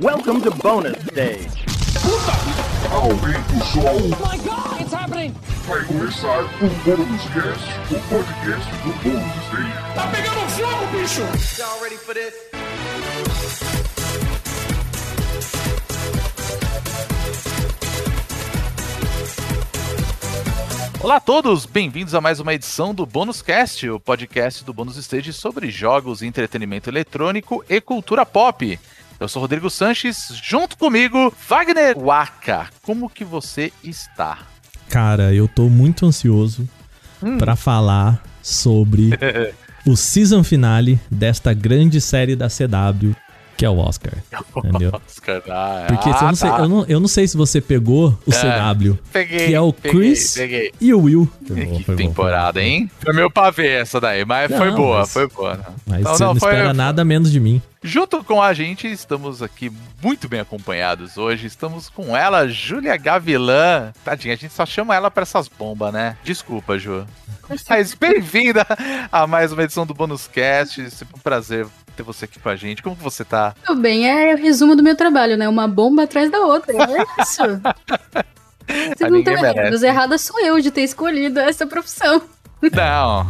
Welcome to bonus stage. Aumenta o som, Oh my god, it's happening! vai começar o Bônus Cast, o podcast do Bônus Stage. Tá pegando fogo, bicho! Y'all ready for this? Olá a todos, bem-vindos a mais uma edição do Bônus Cast, o podcast do Bônus Stage sobre jogos, entretenimento eletrônico e cultura pop. Eu sou Rodrigo Sanches, junto comigo, Wagner Waka. Como que você está? Cara, eu tô muito ansioso pra falar sobre o season finale desta grande série da CW, que é o Oscar. Entendeu? Oscar, ah, Porque se eu, não sei, tá. eu, não, eu não sei se você pegou o CW, Peguei, que é o peguei, Chris peguei. e o Will. Foi Que bom, temporada, bom. hein? Foi meu pavê essa daí, mas Não, foi boa, mas- foi boa. Não. Mas Não, você não, não espera nada menos de mim. Junto com a gente, estamos aqui muito bem acompanhados hoje. Estamos com ela, Júlia Gavilã. Tadinha, a gente só chama ela pra essas bombas, né? Desculpa, Ju. Mas bem-vinda a mais uma edição do Bônus Cast. Sempre um prazer ter você aqui com a gente. Como você tá? Tudo bem, é o resumo do meu trabalho, né? Uma bomba atrás da outra. É isso. Vocês não estão errados. Errada sou eu de ter escolhido essa profissão. Não.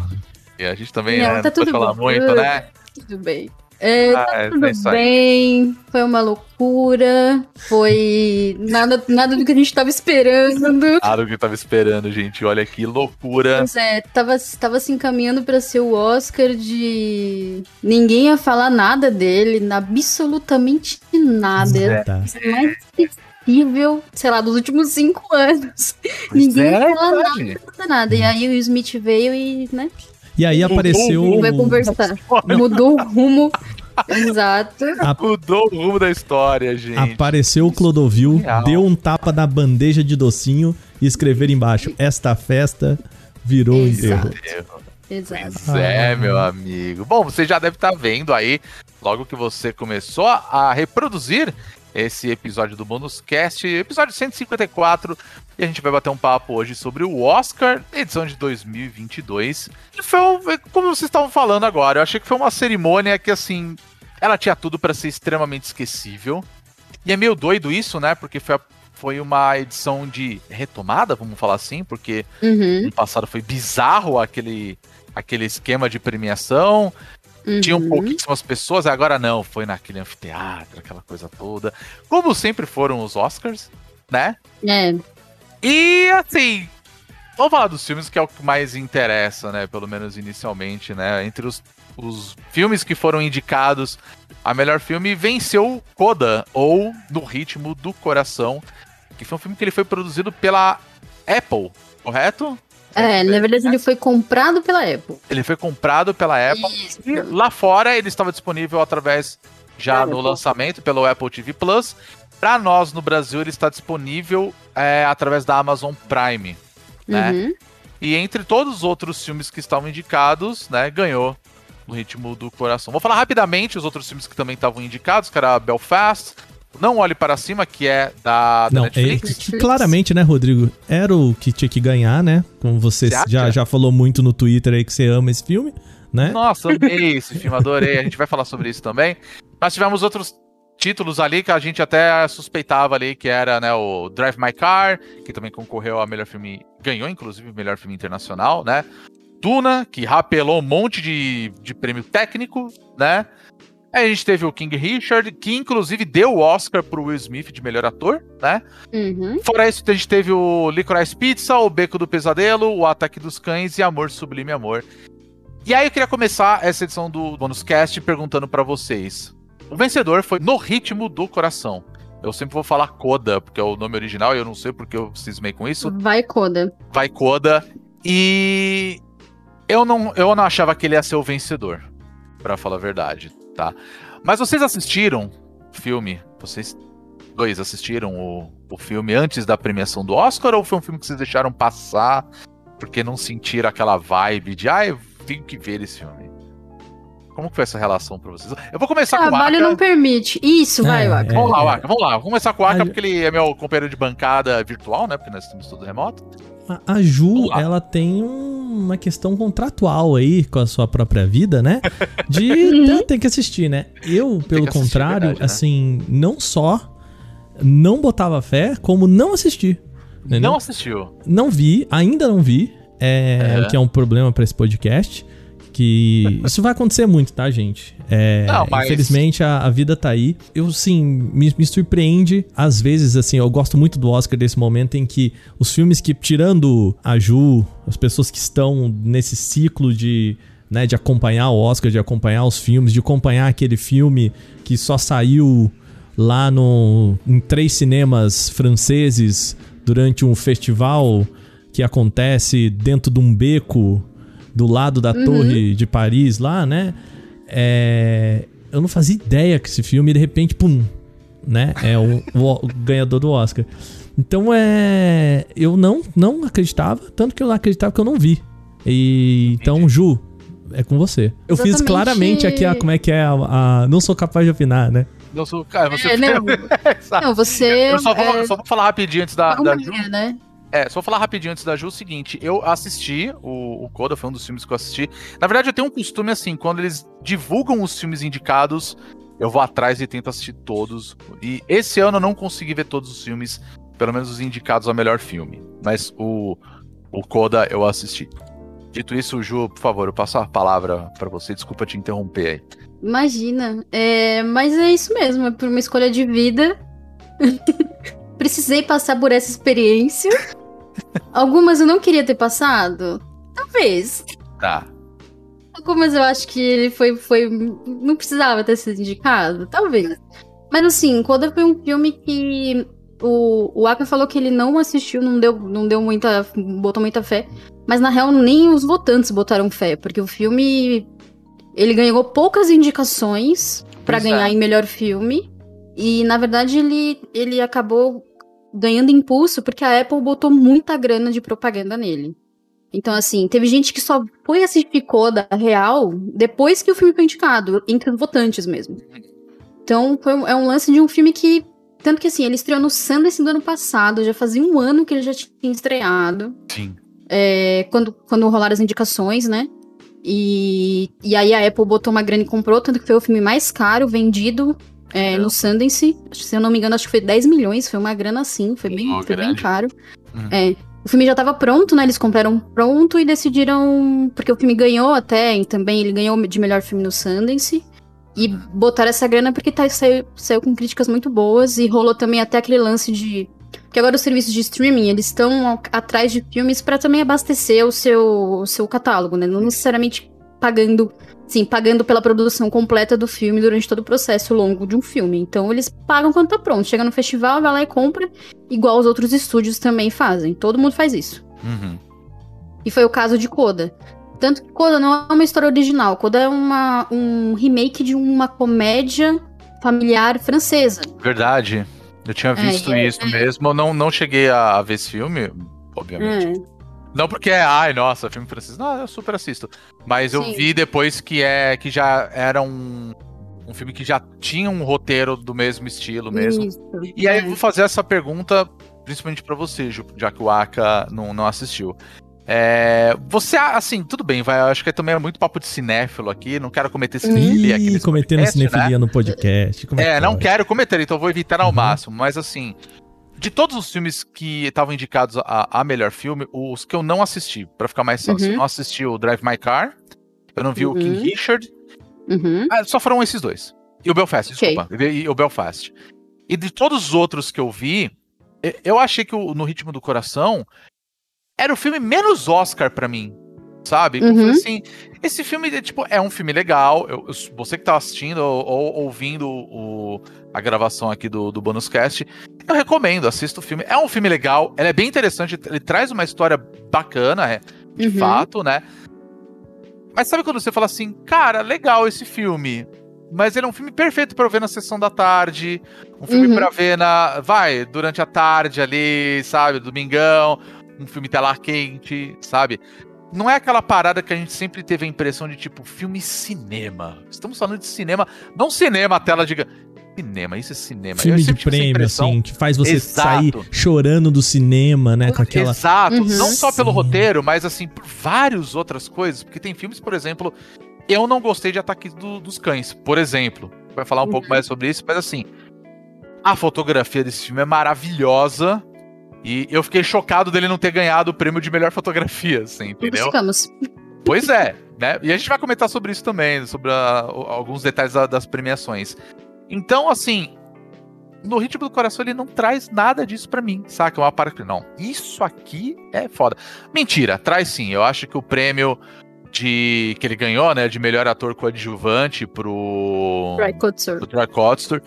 E a gente também Não, né, tá não pode falar bom. muito, né? Tudo bem. É, Ah, tá é, tudo é bem. Foi uma loucura. Foi nada, nada do que a gente tava esperando. Nada do que eu tava esperando, gente. Olha que loucura. Pois é, tava, tava se encaminhando pra ser o Oscar de. Ninguém ia falar nada dele, absolutamente nada. Coisa mais esquecível, sei lá, dos últimos cinco anos. Ninguém é, ia falar nada, nada. E aí o Smith veio e, né, E aí apareceu. vai conversar. Mudou o rumo. Exato. Mudou o rumo da história, gente. Apareceu o Clodovil, Real. deu um tapa na bandeja de docinho e escrever embaixo: Esta festa virou Exato. enterro. Exato. Pois é, meu amigo. Bom, você já deve estar vendo aí, logo que você começou a reproduzir esse episódio do Bônus Cast, episódio 154, e a gente vai bater um papo hoje sobre o Oscar, edição de 2022. E foi, um- como vocês estavam falando agora, eu achei que foi uma cerimônia que, assim, ela tinha tudo para ser extremamente esquecível. E é meio doido isso, né? Porque foi, a- foi uma edição de retomada, vamos falar assim, porque Uhum, no passado foi bizarro aquele, aquele esquema de premiação. Uhum. Tinham pouquíssimas pessoas, agora não, foi naquele anfiteatro, aquela coisa toda. Como sempre foram os Oscars, né? É, E assim, vamos falar dos filmes que é o que mais interessa, né? Pelo menos inicialmente, né? Entre os, os filmes que foram indicados, a melhor filme venceu Coda, ou No Ritmo do Coração, que foi um filme que ele foi produzido pela Apple, correto? É, na verdade ele foi comprado pela Apple. Ele foi comprado pela Apple. Isso. E lá fora ele estava disponível através já no lançamento pelo Apple TV Plus. Para nós no Brasil ele está disponível é, através da Amazon Prime, né? Uhum. E entre todos os outros filmes que estavam indicados, né, ganhou no ritmo do coração. Vou falar rapidamente os outros filmes que também estavam indicados, que era Belfast, Não Olhe para Cima, que é da, da Não, é, Netflix. que claramente, né, Rodrigo? Era o que tinha que ganhar, né? Como você Você acha? já, já falou muito no Twitter aí que você ama esse filme, né? Nossa, amei esse filme, adorei. A gente vai falar sobre isso também. Nós tivemos outros títulos ali que a gente até suspeitava ali, que era né, o Drive My Car, que também concorreu a melhor filme, ganhou inclusive o melhor filme internacional, né? Duna, que rapelou um monte de, de prêmio técnico, né? Aí a gente teve o King Richard, que inclusive deu o Oscar pro Will Smith de melhor ator, né? Uhum. Fora isso, a gente teve o Licorice Pizza, o Beco do Pesadelo, o Ataque dos Cães e Amor Sublime Amor. E aí eu queria começar essa edição do Bonus Cast perguntando pra vocês. O vencedor foi No Ritmo do Coração. Eu sempre vou falar Coda, porque é o nome original e eu não sei porque eu cismei com isso. Vai, Coda. Vai Coda. E eu não, eu não achava que ele ia ser o vencedor, Pra falar a verdade, tá? Mas vocês assistiram o filme? Vocês dois assistiram o, o filme antes da premiação do Oscar ou foi um filme que vocês deixaram passar porque não sentiram aquela vibe de, ah, eu tenho que ver esse filme? Como que foi essa relação pra vocês? Eu vou começar O com o trabalho não permite. Isso, vai, É, Waka. é. Vamos lá, Waka, vamos lá. Vamos começar com o Aka, porque ele é meu companheiro de bancada virtual, né? Porque nós estamos tudo remoto. A, a Ju, ela tem um- uma questão contratual aí com a sua própria vida, né? De Uhum. ter que assistir, né? Eu, pelo contrário, verdade, né? assim, não só não botava fé, como não assisti. Entendeu? Não assistiu. Não vi, ainda não vi. É, É. o que é um problema pra esse podcast. Que isso vai acontecer muito, tá, gente? É, Não, mas- Infelizmente a, a vida tá aí. Eu, sim, me, me surpreende. Às vezes, assim, eu gosto muito do Oscar desse momento em que os filmes que, tirando a Ju, as pessoas que estão nesse ciclo de, né, de acompanhar o Oscar, de acompanhar os filmes, de acompanhar aquele filme que só saiu lá no, em três cinemas franceses durante um festival que acontece dentro de um beco do lado da torre de Paris lá, né? É, eu não fazia ideia que esse filme, de repente, pum, né? É o, o- o ganhador do Oscar. Então é. Eu não, não acreditava, tanto que eu não acreditava que eu não vi. E então, Ju, é com você. Eu fiz Exatamente. claramente aqui a, como é que é a, a- Não sou capaz de opinar, né? Não sou. Cara, você. É, não, não, você. Eu só vou, é, só vou falar rapidinho antes da, da Ju. né? É, só vou falar rapidinho antes da Ju o seguinte: eu assisti o, o Coda, foi um dos filmes que eu assisti. Na verdade, eu tenho um costume assim, quando eles divulgam os filmes indicados, eu vou atrás e tento assistir todos. E esse ano eu não consegui ver todos os filmes, pelo menos os indicados ao melhor filme. Mas o, o Coda eu assisti. Dito isso, Ju, por favor, eu passo a palavra pra você. Desculpa te interromper aí. Imagina. É, mas é isso mesmo, é por uma escolha de vida. Precisei passar por essa experiência. Algumas eu não queria ter passado. Talvez. Tá. Algumas eu acho que ele foi, foi. Não precisava ter sido indicado. Talvez. Mas assim, Coda foi um filme que. O, o Aka falou que ele não assistiu, não deu, não deu muita. botou muita fé. Mas na real, nem os votantes botaram fé, porque o filme. Ele ganhou poucas indicações pra Pois é. ganhar em melhor filme. E na verdade ele, ele acabou ganhando impulso porque a Apple botou muita grana de propaganda nele. Então, assim, teve gente que só foi assistir Coda real depois que o filme foi indicado, entre os votantes mesmo. Então, foi é um lance de um filme que. Tanto que, assim, ele estreou no Sundance do ano passado, já fazia um ano que ele já tinha estreado. Sim. é, quando, quando rolaram as indicações, né? E, e aí a Apple botou uma grana e comprou, tanto que foi o filme mais caro vendido é, no Sundance. Se eu não me engano, acho que foi 10 milhões, foi uma grana assim, foi bem, Oh, foi bem caro. Uhum. É, o filme já tava pronto, né? Eles compraram pronto e decidiram. Porque o filme ganhou até, também ele ganhou de melhor filme no Sundance. E botaram essa grana porque tá, saiu, saiu com críticas muito boas e rolou também até aquele lance de. Que agora os serviços de streaming, eles estão atrás de filmes pra também abastecer o seu, o seu catálogo, né? Não necessariamente pagando, sim, pagando pela produção completa do filme durante todo o processo longo de um filme. Então eles pagam quando tá pronto. Chega no festival, vai lá e compra, igual os outros estúdios também fazem. Todo mundo faz isso. Uhum. E foi o caso de Coda. Tanto que Coda não é uma história original. Coda é uma, um remake de uma comédia familiar francesa. Verdade. Eu tinha visto é, isso mesmo. Eu não, não cheguei a, a ver esse filme, obviamente. É. Não porque é, ai, nossa, filme francês. Não, eu super assisto. Mas eu Sim. vi depois que é que já era um, um filme que já tinha um roteiro do mesmo estilo mesmo. Isso, E aí é. eu vou fazer essa pergunta principalmente pra você, já que o Aka não, não assistiu. É, você, assim, tudo bem, vai, eu acho que também é muito papo de cinéfilo aqui, não quero cometer cinefilia aqui cometendo podcast, né? cinefilia no podcast. É, que não quero cometer, então vou evitar ao Uhum. máximo. Mas assim, de todos os filmes que estavam indicados a, a melhor filme, os que eu não assisti, pra ficar mais fácil, Uhum. eu não assisti o Drive My Car, eu não vi o Uhum. King Richard, Uhum. ah, só foram esses dois. E o Belfast, Ok. desculpa, e, e o Belfast. E de todos os outros que eu vi, eu achei que o No Ritmo do Coração era o filme menos Oscar pra mim. Sabe? Uhum. assim, esse filme, é, tipo, é um filme legal. eu- eu- você que tá assistindo ou, ou ouvindo o, a gravação aqui do, do Bonus Cast, eu recomendo, assista o filme. É um filme legal, ele é bem interessante, ele traz uma história bacana, é, de Uhum. fato, né? Mas sabe quando você fala assim, cara, legal esse filme, mas ele é um filme perfeito pra eu ver na sessão da tarde, um filme Uhum. pra ver na, vai, durante a tarde ali, sabe, domingão, um filme tela quente, sabe? não é aquela parada que a gente sempre teve a impressão de tipo filme cinema. Estamos falando de cinema, não cinema, tela diga cinema, isso é cinema. Filme Eu de prêmio, impressão- assim, que faz você Exato. sair chorando do cinema, né? Com aquela. Exato, Uhum. não só pelo Sim. roteiro, mas assim, por várias outras coisas. Porque tem filmes, por exemplo, eu não gostei de Ataque do- dos Cães, por exemplo. Vai falar um pouco mais sobre isso, mas assim, a fotografia desse filme é maravilhosa. E eu fiquei chocado dele não ter ganhado o prêmio de melhor fotografia, assim, entendeu? ficamos. Pois é, né? E a gente vai comentar sobre isso também, sobre a- alguns detalhes da- das premiações. Então, assim, no Ritmo do Coração ele não traz nada disso pra mim, saca? É uma parte que não. Isso aqui é foda. Mentira, traz sim. Eu acho que o prêmio de que ele ganhou, né, de melhor ator coadjuvante pro do Troy Kotsur.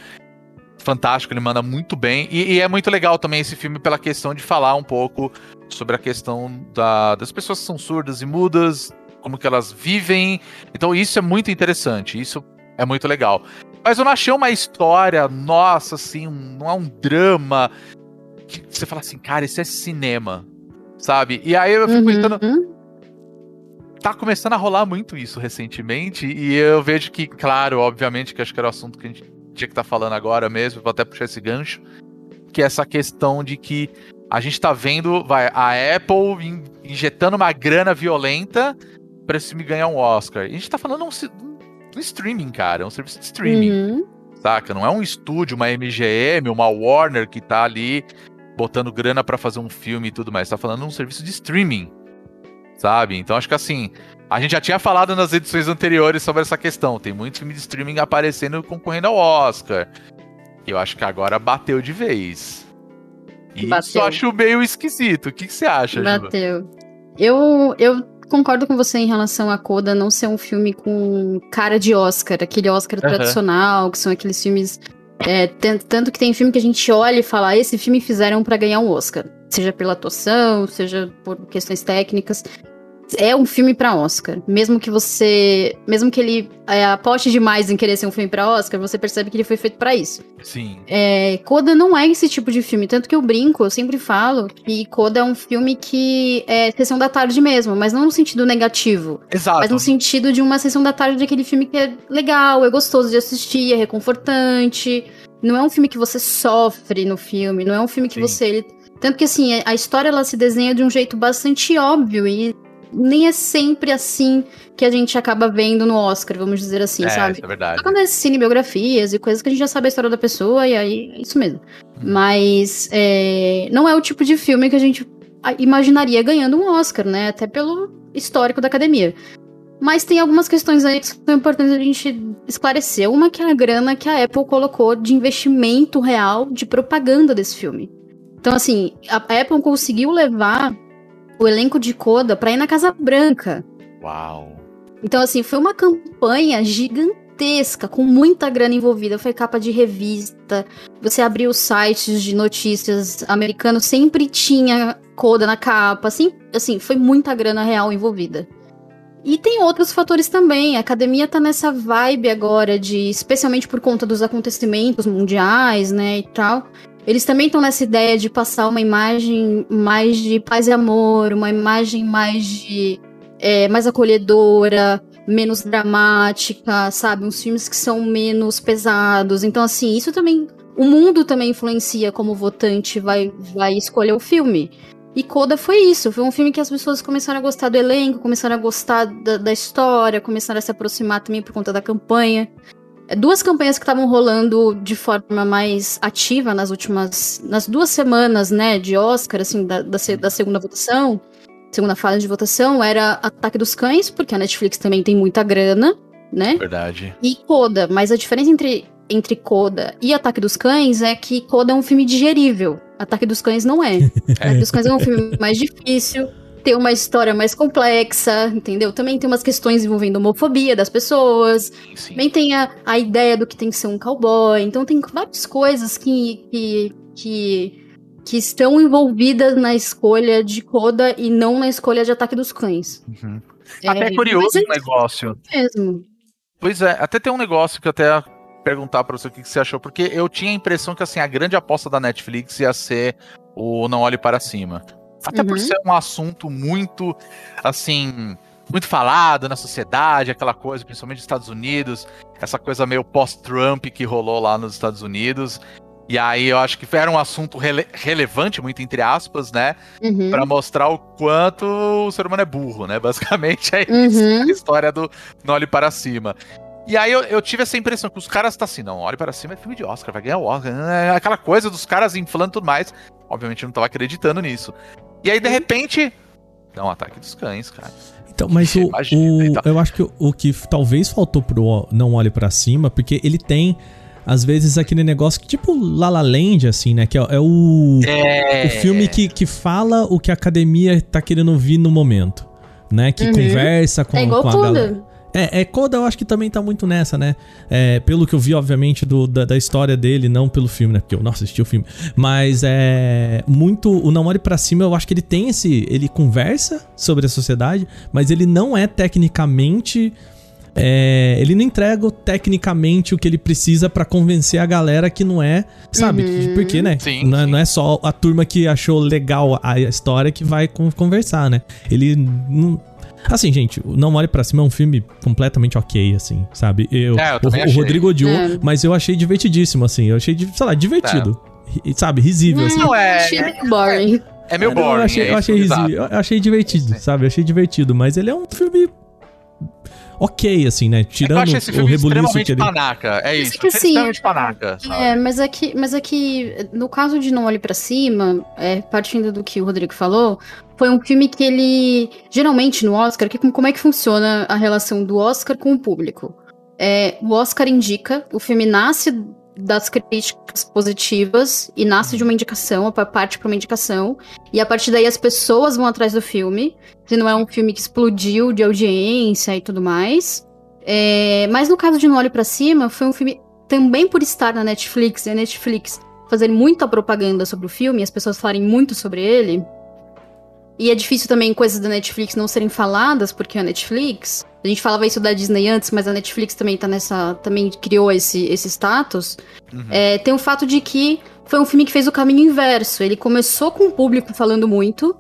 Fantástico, ele manda muito bem. E, e é muito legal também esse filme pela questão de falar um pouco sobre a questão da- das pessoas que são surdas e mudas, como que elas vivem. Então isso é muito interessante, isso é muito legal. Mas eu não achei uma história, nossa, assim, um- não é um drama que você fala assim, cara, isso é cinema, sabe? E aí eu fico pensando, Uhum. tá começando a rolar muito isso recentemente, e eu vejo que, claro, obviamente, que acho que era o assunto que a gente tinha que estar falando agora mesmo, vou até puxar esse gancho, que é essa questão de que a gente tá vendo, vai, a Apple in- injetando uma grana violenta pra esse filme ganhar um Oscar. E a gente tá falando um, um streaming, cara, um serviço de streaming Uhum. saca? Não é um estúdio, uma MGM, uma Warner que tá ali botando grana pra fazer um filme e tudo mais. Tá falando de um serviço de streaming, sabe? Então acho que assim, a gente já tinha falado nas edições anteriores sobre essa questão. Tem muito filme de streaming aparecendo concorrendo ao Oscar. E eu acho que agora bateu de vez. E isso Bateu. eu acho meio esquisito. O que, que você acha, Juba? Bateu. Eu, eu concordo com você em relação a Coda não ser um filme com cara de Oscar, aquele Oscar Aham. tradicional, que são aqueles filmes. é, tan- tanto que tem filme que a gente olha e fala, "Ah, esse filme fizeram pra ganhar um Oscar. Seja pela atuação, seja por questões técnicas. É um filme pra Oscar. Mesmo que você. Mesmo que ele é, aposte demais em querer ser um filme pra Oscar, você percebe que ele foi feito pra isso. Sim. É, Coda não é esse tipo de filme, tanto que eu brinco, eu sempre falo que Coda é um filme que é sessão da tarde mesmo, mas não no sentido negativo, Exato. mas no sentido de uma sessão da tarde daquele filme que é legal, é gostoso de assistir, é reconfortante. Não é um filme que você sofre no filme, não é um filme que Sim. você. Tanto que assim, a história ela se desenha de um jeito bastante óbvio e nem é sempre assim que a gente acaba vendo no Oscar, vamos dizer assim, é, sabe? isso é verdade. Só quando é cinebiografias e coisas que a gente já sabe a história da pessoa, e aí é isso mesmo. Mas é, não é o tipo de filme que a gente imaginaria ganhando um Oscar, né? Até pelo histórico da academia. Mas tem algumas questões aí que são importantes a gente esclarecer. Uma que é a grana que a Apple colocou de investimento real de propaganda desse filme. Então, assim, a Apple conseguiu levar o elenco de Coda pra ir na Casa Branca. Uau. Então, assim, foi uma campanha gigantesca, com muita grana envolvida. Foi capa de revista. Você abriu sites de notícias americanos, sempre tinha coda na capa. Assim, assim, foi muita grana real envolvida. E tem outros fatores também. A academia tá nessa vibe agora de, especialmente por conta dos acontecimentos mundiais, né, e tal. Eles também estão nessa ideia de passar uma imagem mais de paz e amor, uma imagem mais de é, mais acolhedora, menos dramática, sabe? Uns filmes que são menos pesados. Então, assim, isso também. O mundo também influencia como o votante vai, vai escolher o filme. E Coda foi isso. Foi um filme que as pessoas começaram a gostar do elenco, começaram a gostar da, da história, começaram a se aproximar também por conta da campanha. Duas campanhas que estavam rolando de forma mais ativa nas últimas. nas duas semanas, né, de Oscar, assim, da, da, da segunda votação segunda fase de votação era Ataque dos Cães, porque a Netflix também tem muita grana, né? Verdade. E Coda, mas a diferença entre, entre Coda e Ataque dos Cães é que Coda é um filme digerível. Ataque dos Cães não é. Ataque dos Cães é um filme mais difícil, tem uma história mais complexa, entendeu? Também tem umas questões envolvendo homofobia das pessoas, Sim, também tem a, a ideia do que tem que ser um cowboy. Então tem várias coisas que, que, que, que estão envolvidas na escolha de Coda e não na escolha de Ataque dos Cães. Uhum. Até É, é curioso um negócio. é mesmo. Pois é, até tem um negócio que eu até perguntar pra você o que que você achou, porque eu tinha a impressão que assim, a grande aposta da Netflix ia ser o Não Olhe Para Cima. Até por Uhum. ser um assunto muito, assim, muito falado na sociedade, aquela coisa, principalmente nos Estados Unidos, essa coisa meio pós-Trump que rolou lá nos Estados Unidos. E aí eu acho que era um assunto rele- relevante, muito entre aspas, né? Uhum. Pra mostrar o quanto o ser humano é burro, né? Basicamente é isso, Uhum. a história do Não Olhe Para Cima. E aí eu, eu tive essa impressão que os caras tá assim, não, Olhe Para Cima é filme de Oscar, vai ganhar o Oscar. é Aquela coisa dos caras inflando tudo mais. Obviamente eu não tava acreditando nisso. E aí, de repente, dá um ataque dos cães, cara. Então, mas o, Imagina, o- então. eu acho que o, o que talvez faltou pro O- Não Olhe Pra Cima, porque ele tem, às vezes, aquele negócio que, tipo La La Land, assim, né? Que é, é o, É. o filme que, que fala o que a academia tá querendo ouvir no momento, né? Que Uhum. conversa com, É igual com a galera. É, é, Coda eu acho que também tá muito nessa, né? É, pelo que eu vi, obviamente, do- da, da história dele, não pelo filme, né? Porque eu não assisti o filme. Mas é. Muito. O Não Olhe Pra Cima, eu acho que ele tem esse. Ele conversa sobre a sociedade, mas ele não é tecnicamente. é, ele não entrega tecnicamente o que ele precisa pra convencer a galera que não é. Sabe? Uhum. Porque, né? Sim, não, é- sim. não é só a turma que achou legal a história que vai con- conversar, né? Ele não. Assim, gente, o Não Olhe Pra Cima é um filme completamente ok, assim, sabe? Eu, É, eu o, o achei. Rodrigo odiou, É. mas eu achei divertidíssimo, assim. Eu achei, de- sei lá, divertido. E, sabe, risível, assim. Não é. Achei meio boring. É meio Não, boring. eu achei, é eu achei, isso, risi- exato. eu achei divertido, sabe? Eu achei divertido, mas ele é um filme ok, assim, né? É que eu Tirando achei esse o filme rebuliço extremamente que ele... panaca. É isso. que achei assim, extremamente panaca. sabe? É, mas é que, mas é que no caso de Não Olhe Pra Cima, é, partindo do que o Rodrigo falou, foi um filme que ele, geralmente no Oscar, que, como é que funciona a relação do Oscar com o público? É, o Oscar indica, o filme nasce das críticas positivas e nasce de uma indicação, pa- parte para uma indicação, e a partir daí as pessoas vão atrás do filme, se não é um filme que explodiu de audiência e tudo mais. É, mas no caso de Não Olhe Pra Cima, foi um filme também por estar na Netflix e a Netflix fazer muita propaganda sobre o filme, as pessoas falarem muito sobre ele. E é difícil também coisas da Netflix não serem faladas, porque a Netflix. A gente falava isso da Disney antes, mas a Netflix também tá nessa. também criou esse, esse status. Uhum. É, tem o fato de que foi um filme que fez o caminho inverso. Ele começou com o público falando muito.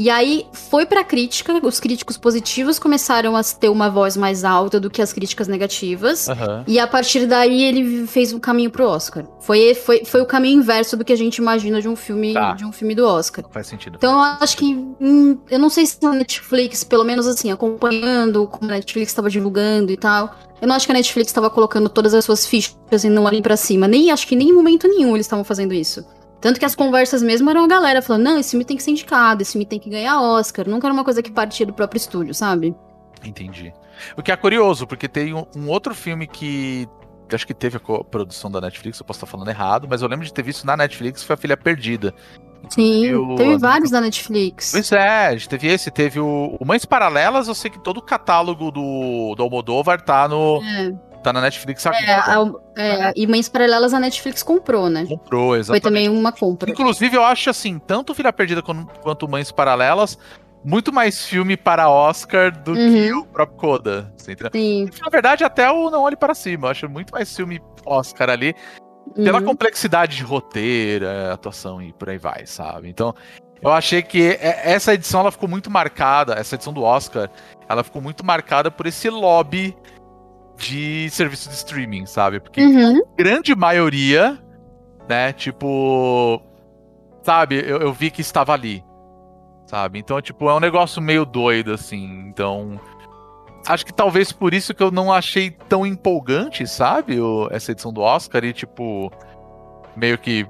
E aí foi pra crítica, os críticos positivos começaram a ter uma voz mais alta do que as críticas negativas. Aham. E a partir daí ele fez um caminho pro Oscar. Foi, foi, foi o caminho inverso do que a gente imagina de um filme, Tá. de um filme do Oscar. Faz sentido. Então eu acho que. hum, eu não sei se a Netflix, pelo menos assim, acompanhando como a Netflix estava divulgando e tal. Eu não acho que a Netflix estava colocando todas as suas fichas e não olhem pra cima. Nem acho que nem em momento nenhum eles estavam fazendo isso. Tanto que as conversas mesmo eram a galera falando: não, esse filme tem que ser indicado, esse filme tem que ganhar Oscar. Nunca era uma coisa que partia do próprio estúdio, sabe? Entendi. O que é curioso, porque tem um, um outro filme que acho que teve a produção da Netflix, eu posso estar falando errado, mas eu lembro de ter visto na Netflix, foi A Filha Perdida. Sim, Eu- teve vários da Netflix. Pois é, teve esse, teve o, o Mães Paralelas, eu sei que todo o catálogo do, do Almodóvar tá, no, É, tá na Netflix é, agora. a- é, e Mães Paralelas a Netflix comprou, né? Comprou, Foi exatamente. também uma compra. Inclusive, eu acho assim, tanto Filha Perdida quanto, Mães Paralelas, muito mais filme para Oscar do que Uhum. o próprio Coda. Sim. Na verdade, até o Não Olhe Para Cima. Eu acho muito mais filme Oscar ali. Pela uhum. complexidade de roteiro, é, atuação e por aí vai, sabe? Então, eu achei que é- essa edição ela ficou muito marcada, essa edição do Oscar, ela ficou muito marcada por esse lobby de serviço de streaming, sabe? Porque Uhum. grande maioria, né, tipo, sabe, eu, eu vi que estava ali, sabe? Então, tipo, é um negócio meio doido, assim. Então, acho que talvez por isso que eu não achei tão empolgante, sabe, o- essa edição do Oscar e, tipo, meio que,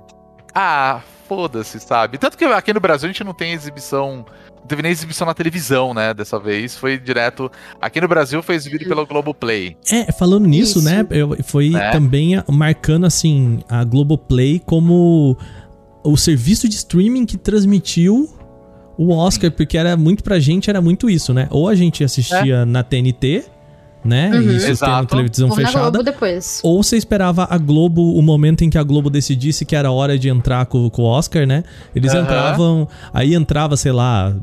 ah, foda-se, sabe? Tanto que aqui no Brasil a gente não tem exibição, não teve nem exibição na televisão, né, dessa vez, foi direto, aqui no Brasil foi exibido pelo Globoplay. É, falando nisso, Isso. né? eu- foi É. também marcando, assim, a Globoplay como o serviço de streaming que transmitiu o Oscar, porque era muito pra gente, era muito isso, né? Ou a gente assistia na TNT, né? Uhum. E isso Exato. televisão Ou na fechada. Globo depois. Ou você esperava a Globo, o momento em que a Globo decidisse que era hora de entrar com, com o Oscar, né? Eles Aham. entravam, aí entrava, sei lá,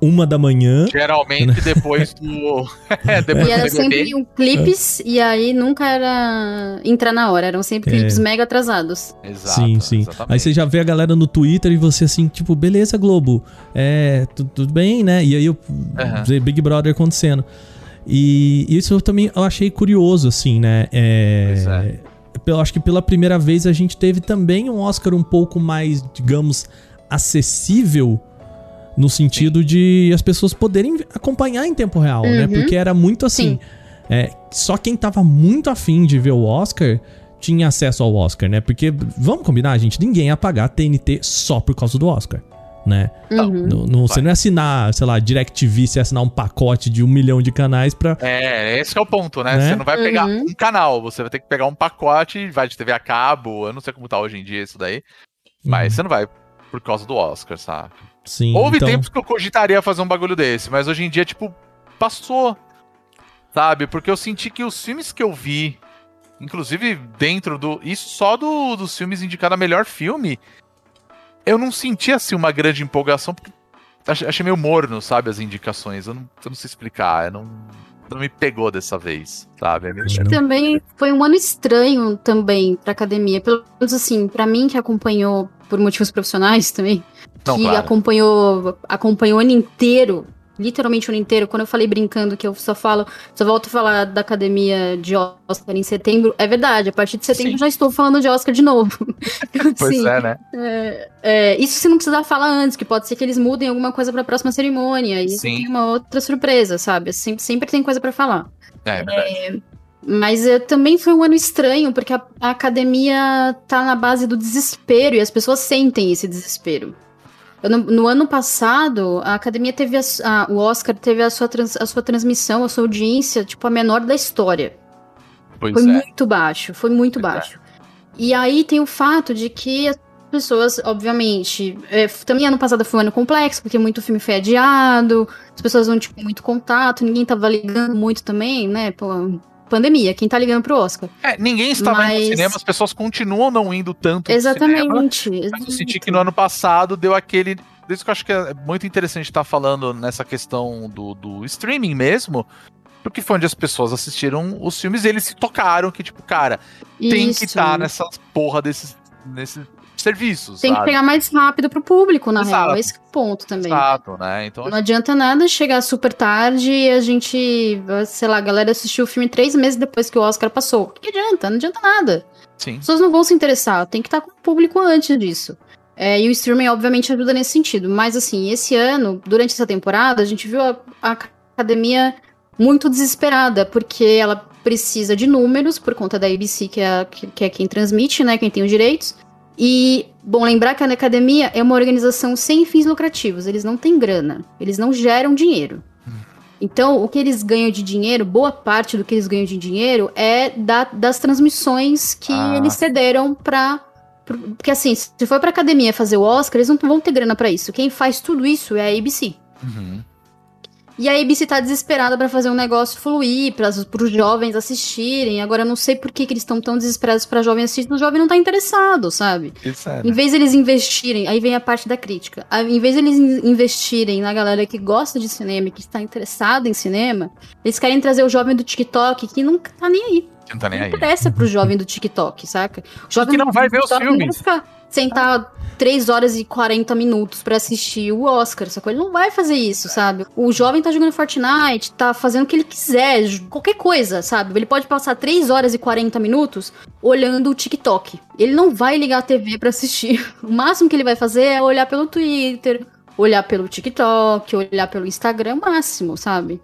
uma da manhã. Geralmente depois do. é, depois E era do sempre um clipes, e aí nunca era entrar na hora, eram sempre É. clipes mega atrasados. Exato, sim, sim. exatamente. Aí você já vê a galera no Twitter e você assim, tipo, beleza, Globo, é, tu- tudo bem, né? E aí eu ver Big Brother acontecendo. E isso eu também eu achei curioso, assim, né? É, Pois é. Eu acho que pela primeira vez a gente teve também um Oscar um pouco mais, digamos, acessível no sentido de as pessoas poderem acompanhar em tempo real, né? Uhum. Porque era muito assim. é, só quem tava muito afim de ver o Oscar tinha acesso ao Oscar, né? Porque, vamos combinar, gente, ninguém ia pagar TNT só por causa do Oscar, né? Uhum. Não, não- você não ia assinar, sei lá, DirecTV, você ia assinar um pacote de um milhão de canais pra. É, esse que é o ponto, né? Né? Você não vai pegar Uhum. um canal, você vai ter que pegar um pacote, vai de TV a cabo, eu não sei como tá hoje em dia isso daí, mas você não vai por causa do Oscar, sabe? Sim, Houve então, tempos que eu cogitaria fazer um bagulho desse, mas hoje em dia, tipo, passou. Sabe? Porque eu senti que os filmes que eu vi, inclusive dentro do. Isso só do, dos filmes indicados a melhor filme, eu não senti assim uma grande empolgação, porque achei, meio morno, sabe? As indicações. Eu não, eu não sei explicar, eu não, não me pegou dessa vez, sabe? Meio- Não. Também foi um ano estranho também pra academia. Pelo menos assim, pra mim que acompanhou por motivos profissionais também, Não, que claro. acompanhou, acompanhou o ano inteiro, literalmente o ano inteiro. Quando eu falei brincando que eu só falo, só volto a falar da academia de Oscar em setembro, é verdade. A partir de setembro Sim. já estou falando de Oscar de novo. Pois Sim. é, né? É, isso se não precisar falar antes, que pode ser que eles mudem alguma coisa pra próxima cerimônia. E isso Sim. tem uma outra surpresa, sabe? Sempre, sempre tem coisa pra falar. É, é verdade. Mas é, também foi um ano estranho, porque a, a academia tá na base do desespero e as pessoas sentem esse desespero. No, no ano passado, a academia teve a, a- o Oscar teve a sua, trans- a sua transmissão, a sua audiência, tipo, a menor da história. Pois Foi é. muito baixo, foi muito Pois é. baixo. E aí tem o fato de que as pessoas, obviamente, é, também ano passado foi um ano complexo, porque muito filme foi adiado, as pessoas não tinham muito contato, ninguém tava ligando muito também, né? Pô, pandemia, quem tá ligando pro Oscar? É, ninguém estava indo Mas- no cinema, as pessoas continuam não indo tanto no cinema. Exatamente. Eu senti que no ano passado deu aquele. Por isso que eu acho que é muito interessante estar falando nessa questão do, do streaming mesmo. Porque foi onde as pessoas assistiram os filmes e eles se tocaram que, tipo, cara, tem que Isso. estar nessas porra desses, nesses serviços. Tem que sabe? pegar mais rápido pro público, na Exato. real. Esse que é o ponto também. Exato, né? Então, Não adianta nada chegar super tarde e a gente, sei lá, a galera assistiu o filme três meses depois que o Oscar passou. O que adianta? Não adianta nada. sim. As pessoas não vão se interessar, tem que estar com o público antes disso. É, e o streaming, obviamente, ajuda nesse sentido. Mas, assim, esse ano, durante essa temporada, a gente viu a, a academia muito desesperada, porque ela precisa de números por conta da ABC, que é, que, que é quem transmite, né? Quem tem os direitos. E, bom, lembrar que a academia é uma organização sem fins lucrativos, eles não têm grana, eles não geram dinheiro. Então, o que eles ganham de dinheiro, boa parte do que eles ganham de dinheiro é da- das transmissões que Ah. eles cederam pra. pro- Porque assim, se for pra academia fazer o Oscar, eles não vão ter grana pra isso. Quem faz tudo isso é a ABC. Uhum. E a ABC tá desesperada pra fazer um negócio fluir, para os jovens assistirem. Agora eu não sei por que, que eles estão tão desesperados pra jovem assistir, o jovem não tá interessado, sabe? Isso é, Em vez deles investirem, aí vem a parte da crítica. Em vez deles in- investirem na galera que gosta de cinema e que está interessada em cinema, eles querem trazer o jovem do TikTok que não tá nem aí. Não tá nem Não aí. interessa pro jovem do TikTok, saca? O jovem que não vai ver os TikTok não filmes. vai ficar sentado 3 horas e 40 minutos pra assistir o Oscar, sacou? Ele não vai fazer isso, sabe? O jovem tá jogando Fortnite, tá fazendo o que ele quiser, qualquer coisa, sabe? Ele pode passar 3 horas e 40 minutos olhando o TikTok. Ele não vai ligar a TV pra assistir. O máximo que ele vai fazer é olhar pelo Twitter, olhar pelo TikTok, olhar pelo Instagram, máximo, sabe?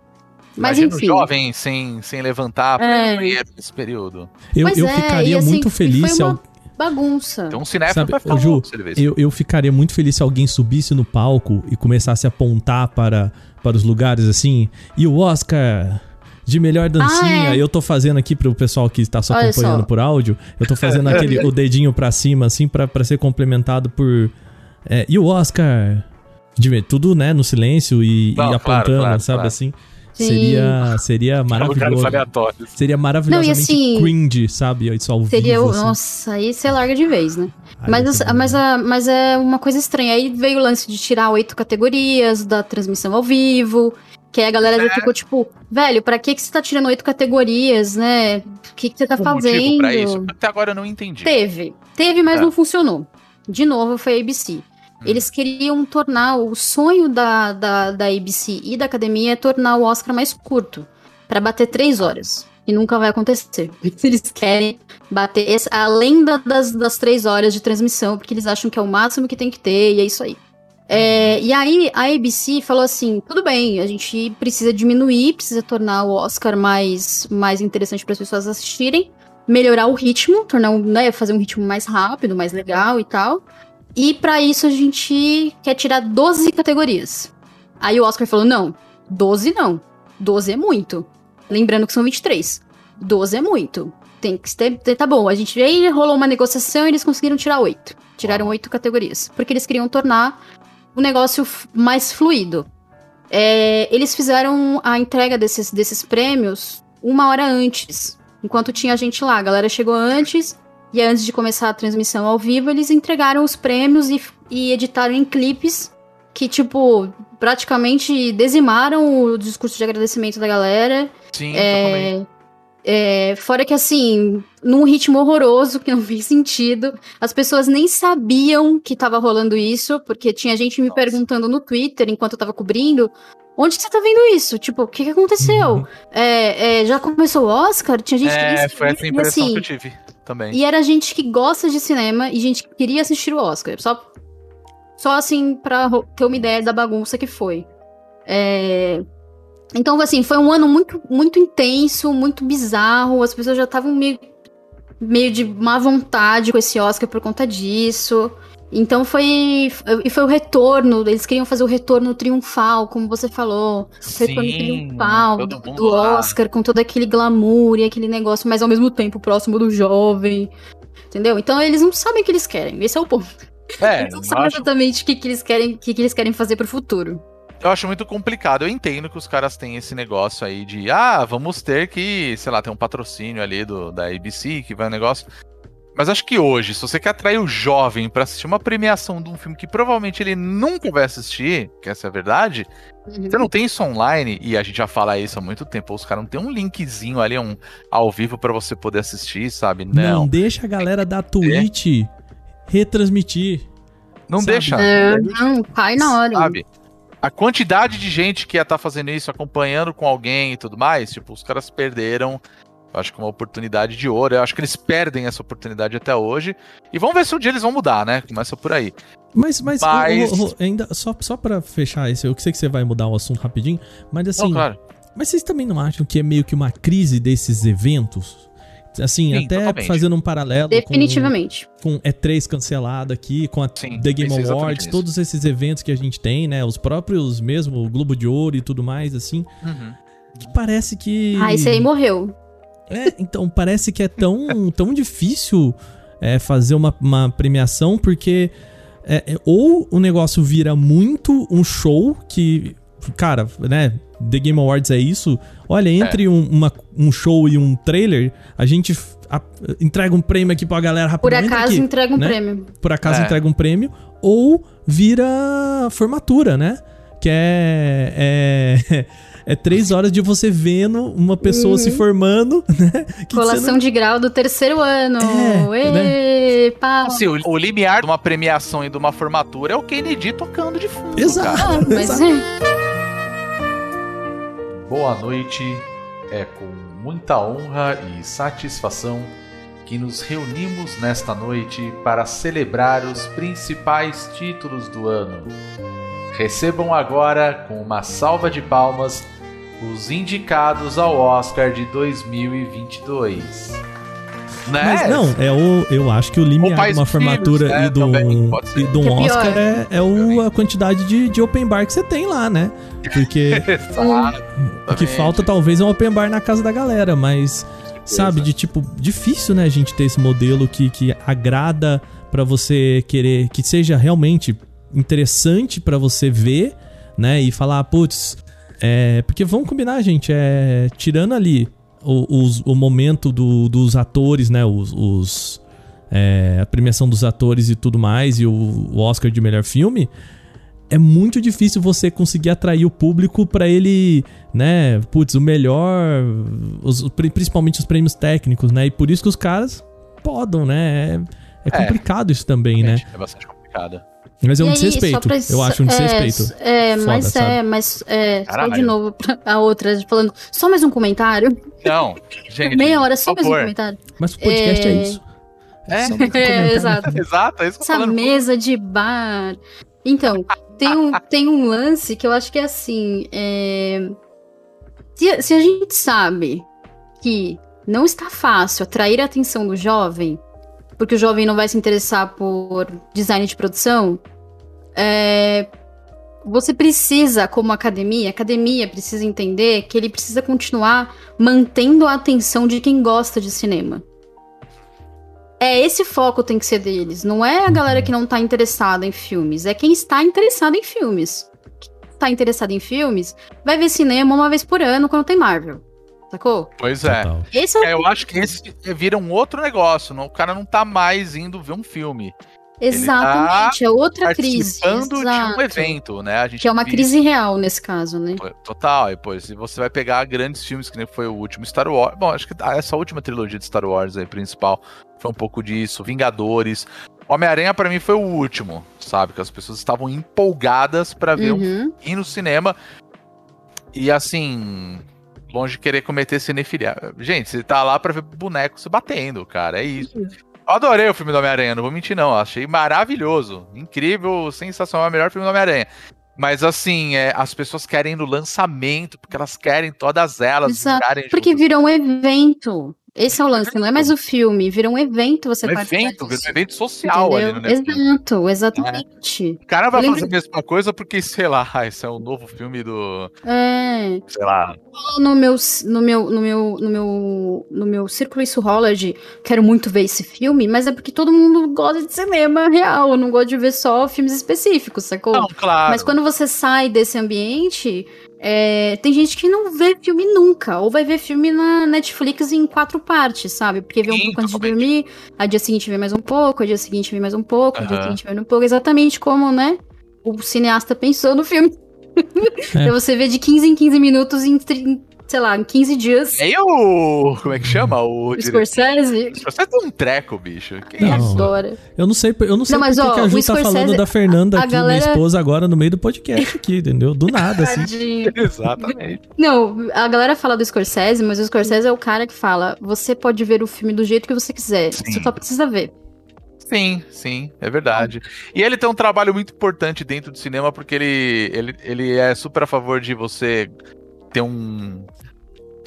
Mas Imagina enfim. o jovem sem, sem levantar É. nesse período. Eu, eu é, ficaria assim, muito feliz foi se uma al- bagunça. Então um cinéfilo Sabe, vai ficar ô, Ju, eu, eu ficaria muito feliz se alguém subisse no palco e começasse a apontar para, para os lugares assim. E o Oscar de melhor dancinha, Ah, é. eu tô fazendo aqui pro pessoal que está só Olha acompanhando só. por áudio, eu tô fazendo aquele o dedinho pra cima assim pra pra ser complementado por é, e o Oscar de tudo, né, no silêncio e, Não, e claro, apontando, claro, sabe claro. assim. Sim. Seria, seria Lugares maravilhoso. aleatórios. Seria maravilhosamente assim, cringe, sabe? Isso ao Seria. vivo, o assim. Nossa, aí você larga de vez, né? Aí Mas, bom. mas, a- mas é uma coisa estranha. Aí veio o lance de tirar oito categorias da transmissão ao vivo. Que aí a galera já ficou tipo, velho, pra que, que você tá tirando oito categorias, né? O que, que você tá Um fazendo? pra isso? Até agora eu não entendi. Teve. Teve, mas É. não funcionou. De novo, foi a ABC. Eles queriam tornar o sonho da, da, da ABC e da academia é tornar o Oscar mais curto. Pra bater três horas. E nunca vai acontecer. Eles querem bater esse- além da- das, das três horas de transmissão, porque eles acham que é o máximo que tem que ter, e é isso aí. É, e aí a ABC falou assim: tudo bem, a gente precisa diminuir, precisa tornar o Oscar mais, mais interessante para as pessoas assistirem, melhorar o ritmo, tornar um, né, fazer um ritmo mais rápido, mais legal e tal. E pra isso a gente quer tirar 12 categorias. Aí o Oscar falou: não, 12 não. 12 é muito. Lembrando que são 23. 12 é muito. Tem que ter. Tá bom, a gente aí rolou uma negociação e eles conseguiram tirar 8. Tiraram 8 categorias. Porque eles queriam tornar o negócio mais fluido. É, eles fizeram a entrega desses, desses prêmios uma hora antes. Enquanto tinha gente lá. A galera chegou antes. E antes de começar a transmissão ao vivo, eles entregaram os prêmios e, e editaram em clipes que, tipo, praticamente dizimaram o discurso de agradecimento da galera. Sim. É, é, fora que, assim, num ritmo horroroso, que não fez sentido. As pessoas nem sabiam que tava rolando isso, porque tinha gente me Nossa. perguntando no Twitter, enquanto eu tava cobrindo, onde que você tá vendo isso? Tipo, o que que aconteceu? É, é, já começou o Oscar? Tinha gente que nem É, foi essa impressão assim, que eu tive também. e era gente que gosta de cinema e gente que queria assistir o Oscar. Só, só assim, pra ter uma ideia da bagunça que foi. É, Então, assim, foi um ano muito, muito intenso, muito bizarro. As pessoas já estavam meio, meio de má vontade com esse Oscar por conta disso. Então foi. E foi o retorno. Eles queriam fazer o retorno triunfal, como você falou. O retorno Sim, triunfal do, do lá. Oscar, com todo aquele glamour e aquele negócio, mas ao mesmo tempo próximo do jovem. Entendeu? Então eles não sabem o que eles querem. Esse é o ponto. É, eles não sabem acho, exatamente o que, que eles querem, o que, que eles querem fazer pro futuro. eu acho muito complicado. Eu entendo que os caras têm esse negócio aí de, ah, vamos ter que, sei lá, ter um patrocínio ali do, da ABC, que vai um negócio. Mas acho que hoje, se você quer atrair o jovem pra assistir uma premiação de um filme que provavelmente ele nunca vai assistir, que essa é a verdade, Uhum. você não tem isso online, e a gente já fala isso há muito tempo, os caras não tem um linkzinho ali, um ao vivo pra você poder assistir, sabe? Não. Não. deixa a galera da Twitch retransmitir. Não Sabe? deixa. É, não, cai na hora. Sabe? A quantidade de gente que ia estar fazendo isso, acompanhando com alguém e tudo mais, tipo, os caras perderam, eu acho que uma oportunidade de ouro. Eu acho que eles perdem essa oportunidade até hoje. E vamos ver se um dia eles vão mudar, né? Começa por aí. Mas, mas, Mas- ainda, só, só pra fechar esse, eu sei que você vai mudar o assunto rapidinho, mas assim, Não, claro. mas vocês também não acham que é meio que uma crise desses eventos? Assim, Sim, até totalmente. fazendo um paralelo Definitivamente. com, com E3 cancelado aqui, com a Sim, The Game Awards, todos esses eventos que a gente tem, né? Os próprios mesmo, o Globo de Ouro e tudo mais, assim, Uhum. que parece que... Ah, esse aí morreu. É, então, parece que é tão, tão difícil é, fazer uma, uma premiação, porque é, é, ou o negócio vira muito um show que, cara, né, The Game Awards é isso. Olha, entre um, uma- um show e um trailer, a gente a- entrega um prêmio aqui pra galera Por rapidamente. acaso aqui, entrega um né? prêmio. Por acaso É. entrega um prêmio, ou vira formatura, né? Que é, é, é três horas de você vendo uma pessoa se formando, né? Que Colação não- de grau do terceiro ano. É, Epa! Assim, o, o limiar de uma premiação e de uma formatura é o Kennedy tocando de fundo. Exato. cara. Ah, mas Exato. é. Boa noite. É com muita honra e satisfação que nos reunimos nesta noite para celebrar os principais títulos do ano. Recebam agora, com uma salva de palmas, os indicados ao Oscar de 2022. Né? Mas não, é o, eu acho que o limiar de uma e filhos, formatura né, e do, pode ser. e de um é. Oscar é, é o, a quantidade de, de open bar que você tem lá, né? Porque o que falta talvez é um open bar na casa da galera, mas sabe, de tipo, difícil, né, a gente ter esse modelo que, que agrada pra você querer, que seja realmente interessante pra você ver, né, e falar, putz, É, porque vamos combinar, gente, é, tirando ali o, os- o momento do- dos atores, né? Os, os, é, a premiação dos atores e tudo mais, e o, o Oscar de melhor filme. É muito difícil você conseguir atrair o público pra ele, né? Putz, o melhor. os- pri- principalmente os prêmios técnicos, né? E por isso que os caras podam, né? É, é É. complicado isso também, né? É bastante complicado. Mas é um aí, desrespeito. só pra- Eu acho um é, desrespeito. É, Foda, mas sabe? é, mas é, só Caralho. de novo pra a outra, falando, só mais um comentário, Não, gente. meia hora, só mais um comentário. Mas o podcast é, É. isso. É. Só É, exato. Exato, é isso que Essa falando. mesa de bar. Então, tem um, tem um lance que eu acho que é assim. é, Se, se a gente sabe que não está fácil atrair a atenção do jovem, porque o jovem não vai se interessar por design de produção, é, você precisa, como academia, academia precisa entender que ele precisa continuar mantendo a atenção de quem gosta de cinema. É esse foco tem que ser deles. Não é a galera que não tá interessada em filmes. É quem está interessado em filmes. Quem tá interessado em filmes vai ver cinema uma vez por ano quando tem Marvel. Sacou? Pois é. Esse é o É, eu acho que esse vira um outro negócio. Não, o cara não tá mais indo ver um filme. Exatamente, é outra crise. Participando de um exato. evento, né? A gente Que é uma viu crise real nesse caso, né? Total, e pois, se você vai pegar grandes filmes, que nem foi o último Star Wars. Bom, acho que essa última trilogia de Star Wars aí, principal, foi um pouco disso. Vingadores. Homem-Aranha, pra mim, foi o último, sabe? Que as pessoas estavam empolgadas pra ver um Uhum. ir no cinema. E assim, longe de querer cometer cinefilia. Gente, você tá lá pra ver boneco se batendo, cara. É isso. Eu adorei o filme do Homem-Aranha, não vou mentir, não. Achei maravilhoso. Incrível, sensacional, é o melhor filme do Homem-Aranha. Mas assim, é, as pessoas querem no lançamento, porque elas querem todas elas Exato, Porque juntas. virou um evento. Esse é o lance, não é mais o filme, virou um evento você um evento, um evento social ali no entendeu? Netflix. Exato, exatamente. O cara vai fazer a mesma coisa porque, sei lá, esse é o novo filme do. É. Sei lá. no meu, no meu, no meu, no meu, no meu círculo isso rola de quero muito ver esse filme, mas é porque todo mundo gosta de cinema real, não gosta de ver só filmes específicos, sacou? Não, claro. Mas quando você sai desse ambiente, é, tem gente que não vê filme nunca, ou vai ver filme na Netflix em quatro partes, sabe? Porque vê um Sim, pouco antes de dormir, a dia seguinte vê mais um pouco, a dia seguinte vê mais um pouco, a dia seguinte vê mais um pouco, exatamente como, né? O cineasta pensou no filme. É. Pra você ver de 15 em 15 minutos em, tri- em, sei lá, em 15 dias. Nem o. Como é que chama? O. Scorsese Você tem um treco, bicho. Que Não. isso? adora. Eu não sei, eu não sei Não, mas, porque ó, que a Ju o tá Scorsese- falando da Fernanda a aqui, minha galera- esposa, agora no meio do podcast aqui, entendeu? Do nada, assim. Exatamente. Não, a galera fala do Scorsese, mas o Scorsese é o cara que fala: você pode ver o filme do jeito que você quiser, Sim. você só precisa ver. Sim, sim, é verdade. E ele tem um trabalho muito importante dentro do cinema porque ele, ele, ele é super a favor de você ter um.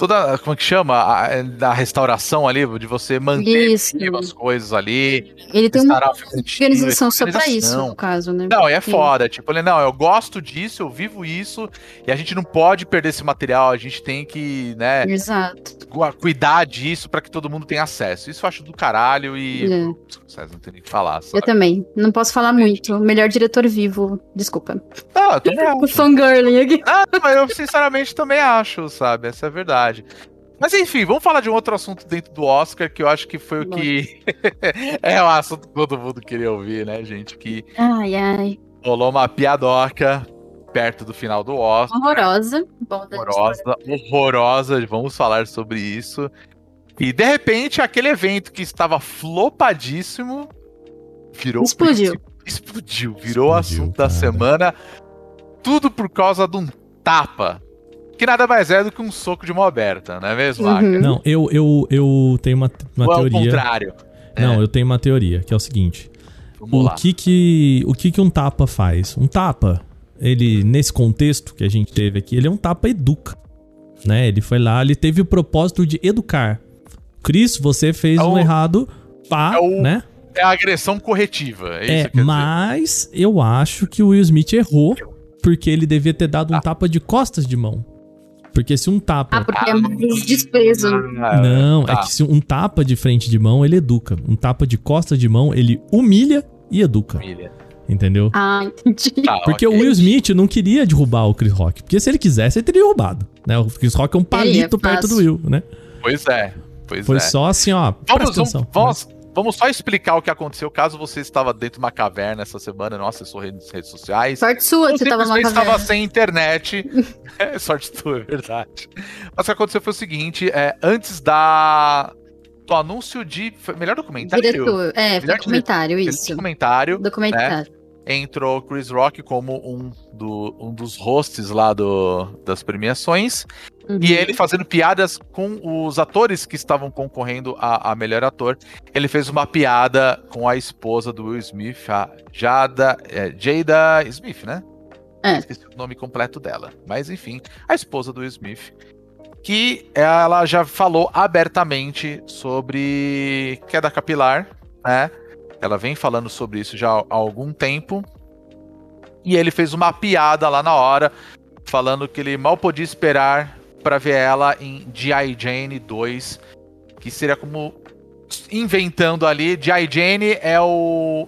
Toda. Como é que chama? A, da restauração ali, de você manter as coisas ali. Ele tem uma organização só pra isso, no caso, né? Não, e é Sim. foda. Tipo, ele, não, eu gosto disso, eu vivo isso, e a gente não pode perder esse material, a gente tem que, né, Exato. cuidar disso pra que todo mundo tenha acesso. Isso eu acho do caralho e. É. Vocês não tem nem que falar, Eu sabe? também. Não posso falar muito. Melhor diretor vivo. Desculpa. Não, eu também O acho. fangirling aqui. Não, mas eu sinceramente também acho, sabe? Essa é a verdade. Mas enfim, vamos falar de um outro assunto dentro do Oscar que eu acho que foi o que. é o assunto que todo mundo queria ouvir, né, gente? Que Ai, ai. rolou uma piadoca perto do final do Oscar. Horrorosa. Bom, da Horrorosa, horrorosa, vamos falar sobre isso. E de repente, aquele evento que estava flopadíssimo virou. Explodiu. Explodiu, virou o Explodiu, assunto da cara. semana. Tudo por causa de um tapa. Que nada mais é do que um soco de mão aberta, não é mesmo, Uhum. Não, eu, eu, eu tenho uma, uma Ou é teoria. contrário? Não, eu tenho uma teoria, que é o seguinte. Vamos O lá. que que, o que que um tapa faz? Um tapa, ele, nesse contexto que a gente teve aqui, ele é um tapa educa. Né? Ele foi lá, ele teve o propósito de educar. Cris, você fez É um o- errado, pá, é o- né? É a agressão corretiva. É, isso É, que quer dizer. mas eu acho que o Will Smith errou, porque ele devia ter dado um Ah. tapa de costas de mão. Porque se um tapa. Ah, porque é mais desprezo. Ah, Não, tá. é que se um tapa de frente de mão, ele educa. Um tapa de costas de mão, ele humilha e educa. Família. Entendeu? Ah, entendi. Tá, Porque ok. o Will Smith não queria derrubar o Chris Rock. Porque se ele quisesse, ele teria roubado. Né? O Chris Rock é um palito perto fácil. do Will, né? Pois é, pois Foi é. só assim, ó. Vamos, presta vamos, atenção. né? Vamos, só explicar o que aconteceu caso você estava dentro de uma caverna essa semana, não acessou redes, redes sociais. Sorte sua que você tava numa caverna. estava sem internet. é, sorte tua, é verdade. Mas o que aconteceu foi o seguinte: é, antes da do anúncio de. Melhor documentário? Diretor. É, Melhor documentário, Melhor isso. Documentário. Documentário. Entrou Chris Rock como um, do, um dos hosts lá do, das premiações. Uhum. E ele fazendo piadas com os atores que estavam concorrendo a, a melhor ator. Ele fez uma piada com a esposa do Will Smith, a Jada, é, Jada Smith, né? É. Esqueci o nome completo dela. Mas enfim, a esposa do Will Smith. Que ela já falou abertamente sobre queda capilar, né? Ela vem falando sobre isso já há algum tempo. E ele fez uma piada lá na hora, falando que ele mal podia esperar pra ver ela em G.I. Jane 2, que seria como inventando ali. G.I. Jane é o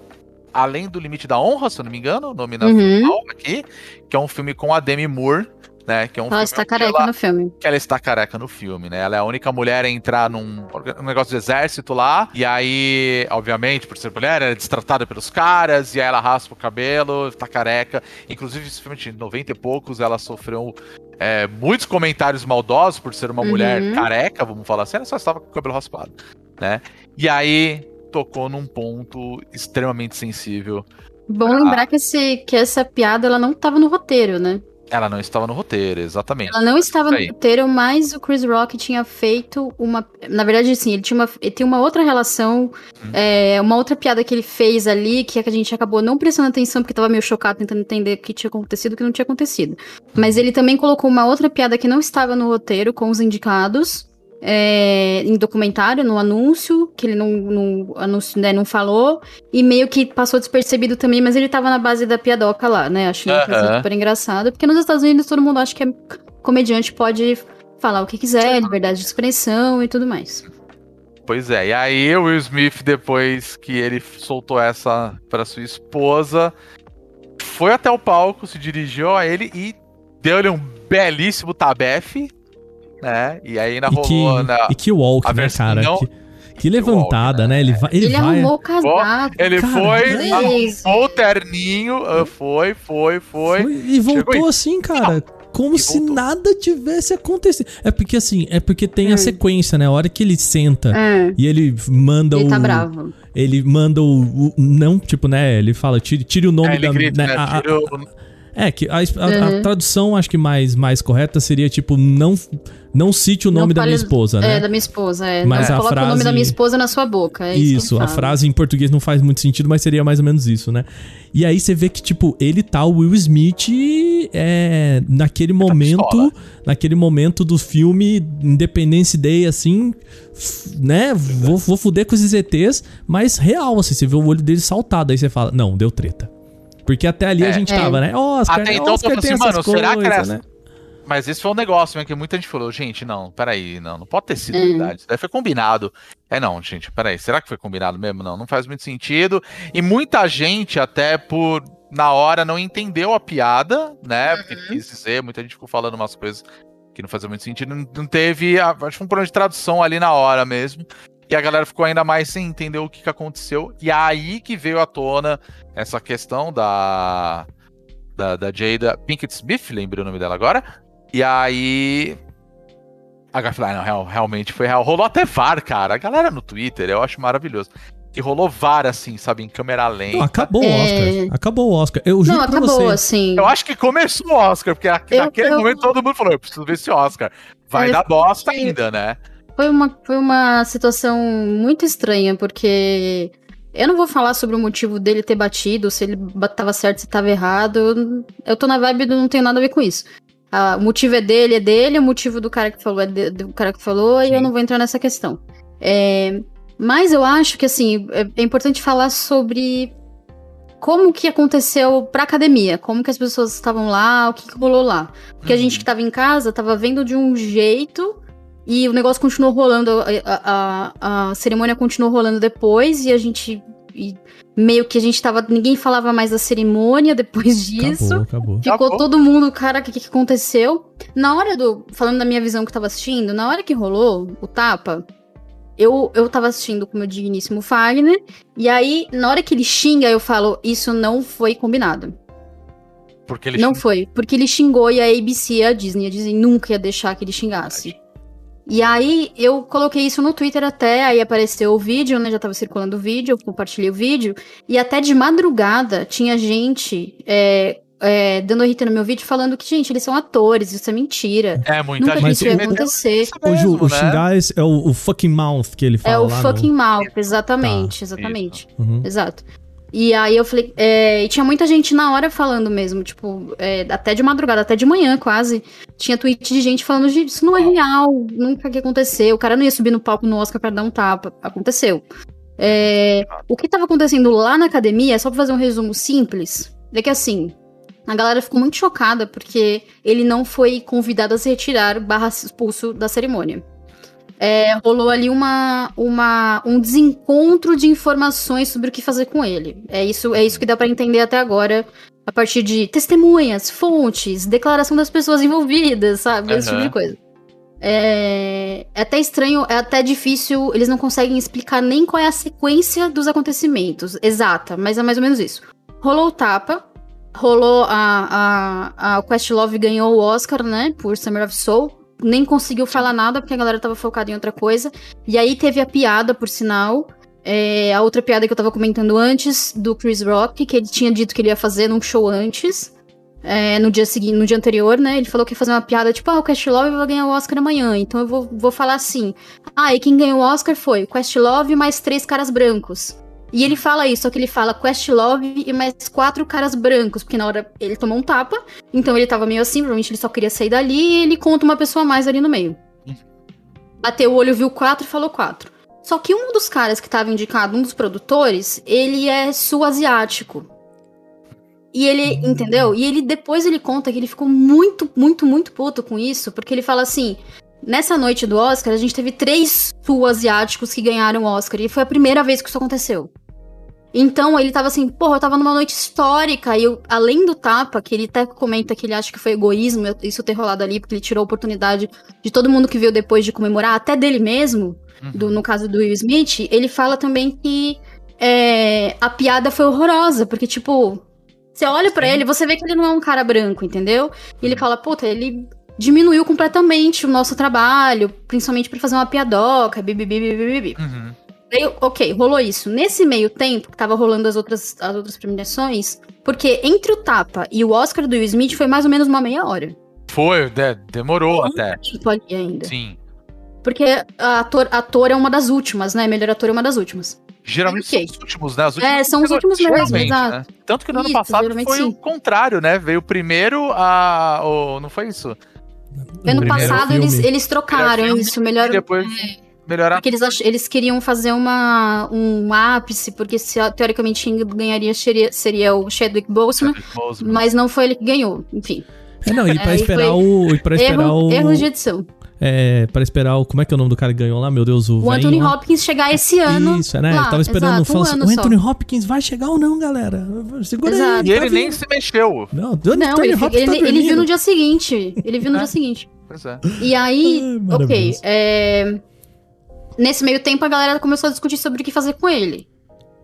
Além do Limite da Honra, se eu não me engano, o nome Uhum. aqui, que é um filme com a Demi Moore, né? Que é um Ela está careca ela- no filme. que ela está careca no filme, né? Ela é a única mulher a entrar num um negócio de exército lá. E aí, obviamente, por ser mulher, ela é destratada pelos caras. E aí ela raspa o cabelo, tá careca. Inclusive, esse filme de 90 e poucos, ela sofreu é, muitos comentários maldosos por ser uma Uhum. mulher careca, vamos falar assim. Ela só estava com o cabelo raspado, né? E aí, tocou num ponto extremamente sensível. Bom Ah. lembrar que, esse, que essa piada ela não tava no roteiro, né? Ela não estava no roteiro, exatamente. Ela não estava no roteiro, mas o Chris Rock tinha feito uma. Na verdade, sim, ele tinha uma, ele tem uma outra relação, Hum. é, uma outra piada que ele fez ali, que, é que a gente acabou não prestando atenção, porque tava meio chocado tentando entender o que tinha acontecido e o que não tinha acontecido. Mas ele também colocou uma outra piada que não estava no roteiro com os indicados. É, em documentário, no anúncio, que ele não, não, anúncio, né, não falou, e meio que passou despercebido também, mas ele tava na base da piadoca lá, né? Acho uma coisa Aham. super engraçada, porque nos Estados Unidos todo mundo acha que é comediante pode falar o que quiser, liberdade de expressão e tudo mais. Pois é, e aí o Will Smith, depois que ele soltou essa para sua esposa, foi até o palco, se dirigiu a ele e deu-lhe um belíssimo tabefe, né? E aí ainda E que, na... e que walk, a né, cara? não- Que, que levantada, walk, né? Ele vai. Ele, Ele, vai arrumou o casaco. Ele Cara, foi, arrumou o terninho, ah, foi, foi, foi. foi- e voltou Chegou assim, cara. Como se voltou. nada tivesse acontecido. É porque assim, é porque tem a Hum. sequência, né? A hora que ele senta É, e ele manda ele o. tá bravo. Ele manda o, o- Não, tipo, né? Ele fala, tire, tire o nome ele da. grita, né, né? a- a- É, que a, a- a Uhum. tradução acho que mais, mais correta seria tipo, não, não cite o Não nome da minha esposa, né? É, da minha esposa, é. Mas não a coloca o nome frase- da minha esposa na sua boca. É isso, Isso, a frase em português não faz muito sentido, mas seria mais ou menos isso, né? E aí você vê que, tipo, ele tá, o Will Smith, é, naquele momento, pistola. naquele momento do filme Independence Day, assim, né? Vou, vou fuder com esses ETs, mas real, assim, você vê o olho dele saltado, aí você fala, não, deu treta. Porque até ali a É. gente É. tava, né? Oscar, Até então eu Oscar tem assim, mano, será que era né? Mas esse foi um negócio, né, que muita gente falou, gente, não, peraí, não, não pode ter sido Hum. verdade, isso daí foi combinado. É não, gente, peraí, será que foi combinado mesmo? Não, não faz muito sentido. E muita gente, até por, na hora, não entendeu a piada, né, porque ele quis dizer, muita gente ficou falando umas coisas que não faziam muito sentido, não, não teve, a- acho que foi um problema de tradução ali na hora mesmo. E a galera ficou ainda mais sem entender o que, que aconteceu. E aí que veio à tona essa questão da, da, da Jada Pinkett Smith, lembrei o nome dela agora. E aí. A galera falou: ah, não, real- realmente foi real. Rolou até VAR, cara. A galera no Twitter, eu acho maravilhoso. Que rolou VAR, assim, sabe, em câmera lenta. Não, acabou o É. Oscar. Acabou o Oscar. Eu juro Não, pra acabou, você. assim. Eu acho que começou o Oscar, porque Eu- naquele eu- momento todo mundo falou: eu preciso ver esse Oscar. Vai É, dar bosta ainda, né? Foi uma, foi uma situação muito estranha, porque eu não vou falar sobre o motivo dele ter batido, se ele tava certo, se tava errado. Eu- Eu tô na vibe do não tem nada a ver com isso. Ah, o motivo é dele, é dele, o motivo do cara que falou é de- do cara que falou, e Sim. eu não vou entrar nessa questão. É, mas eu acho que, assim, é, é importante falar sobre como que aconteceu pra academia, como que as pessoas estavam lá, o que, que rolou lá. Porque a gente que tava em casa tava vendo de um jeito e o negócio continuou rolando, a, a- a- cerimônia continuou rolando depois e a gente e meio que a gente tava. Ninguém falava mais da cerimônia depois disso. Acabou, acabou. Ficou Acabou. todo mundo, cara, o que, que aconteceu? Na hora do. Falando da minha visão que eu tava assistindo, na hora que rolou o tapa, eu, eu tava assistindo com o meu digníssimo Fagner. E aí, na hora que ele xinga, eu falo, isso não foi combinado. Porque ele Não foi, porque ele xingou e a ABC e a Disney. A Disney nunca ia deixar que ele xingasse. E aí eu coloquei isso no Twitter até, aí apareceu o vídeo, né? Já tava circulando o vídeo, eu compartilhei o vídeo. E até de madrugada tinha gente é, é, dando RT no meu vídeo falando que, gente, eles são atores, isso é mentira. É muita Nunca gente isso ia acontecer. O, Ju, mesmo, o né? xingar esse- é o, o fucking mouth que ele fala É o lá fucking no... mouth, exatamente, exatamente. Uhum. Exato. E aí eu falei, é, e tinha muita gente na hora falando mesmo, tipo, é, até de madrugada, até de manhã quase. Tinha tweet de gente falando, gente, isso não é real, nunca que aconteceu. O cara não ia subir no palco no Oscar pra dar um tapa. Aconteceu. É, o que tava acontecendo lá na academia, só pra fazer um resumo simples, é que assim, a galera ficou muito chocada porque ele não foi convidado a se retirar barra expulso da cerimônia. É, rolou ali uma, uma, um desencontro de informações sobre o que fazer com ele. É isso, é isso que dá pra entender até agora, a partir de testemunhas, fontes, declaração das pessoas envolvidas, sabe? Esse tipo de coisa. É, é até estranho, é até difícil, eles não conseguem explicar nem qual é a sequência dos acontecimentos exata, mas é mais ou menos isso. Rolou o tapa, rolou a, a, a Questlove ganhou o Oscar, né, por Summer of Soul, nem conseguiu falar nada porque a galera tava focada em outra coisa. E aí teve a piada, por sinal, é, a outra piada que eu tava comentando antes, do Chris Rock, que ele tinha dito que ele ia fazer num show antes. é, no dia seguinte, no dia anterior, né? Ele falou que ia fazer uma piada, tipo, ah, o Questlove vai ganhar o Oscar amanhã. Então eu vou, vou falar assim. Ah, e quem ganhou o Oscar foi o Questlove mais três caras brancos. E ele fala isso, só que ele fala Questlove e mais quatro caras brancos, porque na hora ele tomou um tapa, então ele tava meio assim, provavelmente ele só queria sair dali e ele conta uma pessoa a mais ali no meio. Bateu o olho, viu quatro e falou quatro. Só que um dos caras que tava indicado, um dos produtores, ele é sul-asiático. E ele, entendeu? E ele depois ele conta que ele ficou muito, muito, muito puto com isso, porque ele fala assim: nessa noite do Oscar, a gente teve três sul-asiáticos que ganharam o Oscar, e foi a primeira vez que isso aconteceu. Então ele tava assim, porra, eu tava numa noite histórica, e eu, além do tapa, que ele até comenta que ele acha que foi egoísmo isso ter rolado ali, porque ele tirou a oportunidade de todo mundo que veio depois de comemorar, até dele mesmo, do- no caso do Will Smith, ele fala também que é, a piada foi horrorosa, porque, tipo, você olha pra ele, você vê que ele não é um cara branco, entendeu? E ele fala, puta, ele diminuiu completamente o nosso trabalho, principalmente pra fazer uma piadoca, bibibi, bibibi. Uhum. Daí, ok, rolou isso. Nesse meio tempo, que tava rolando as outras, as outras premiações, porque entre o tapa e o Oscar do Will Smith foi mais ou menos uma meia hora. Foi, de- demorou até. Tipo, ali ainda. Sim. Porque a ator, ator é uma das últimas, né? Melhor ator é uma das últimas. Geralmente Ok. são os últimos, né? Os últimos É, são os últimos mesmo, exato. né? Tanto que no ano Isso, passado geralmente foi sim. o contrário, né? Veio primeiro a. O... Não foi isso? Ano primeiro passado filme. eles, eles trocaram filme isso, melhor. E depois melhorar. Porque eles, eles queriam fazer uma, um ápice, porque se, teoricamente quem ganharia seria, seria o Chadwick Boseman, mas não foi ele que ganhou. Enfim, É, não, e pra Aí esperar o. E pra esperar erro, o. erros de edição. É, pra esperar o. Como é que é o nome do cara que ganhou lá? Meu Deus, o. O Anthony lá. Hopkins chegar esse ano. Isso, né? lá, ele tava esperando exato, o um ano o só. Anthony Hopkins vai chegar ou não, galera? Segura Exato. aí. E tá ele nem se mexeu. Não, o Não, Anthony ele, Hopkins ele, tá ele viu no dia seguinte. Ele viu no É. dia seguinte. Pois é. E aí, Ai, ok. é, Nesse meio tempo, a galera começou a discutir sobre o que fazer com ele.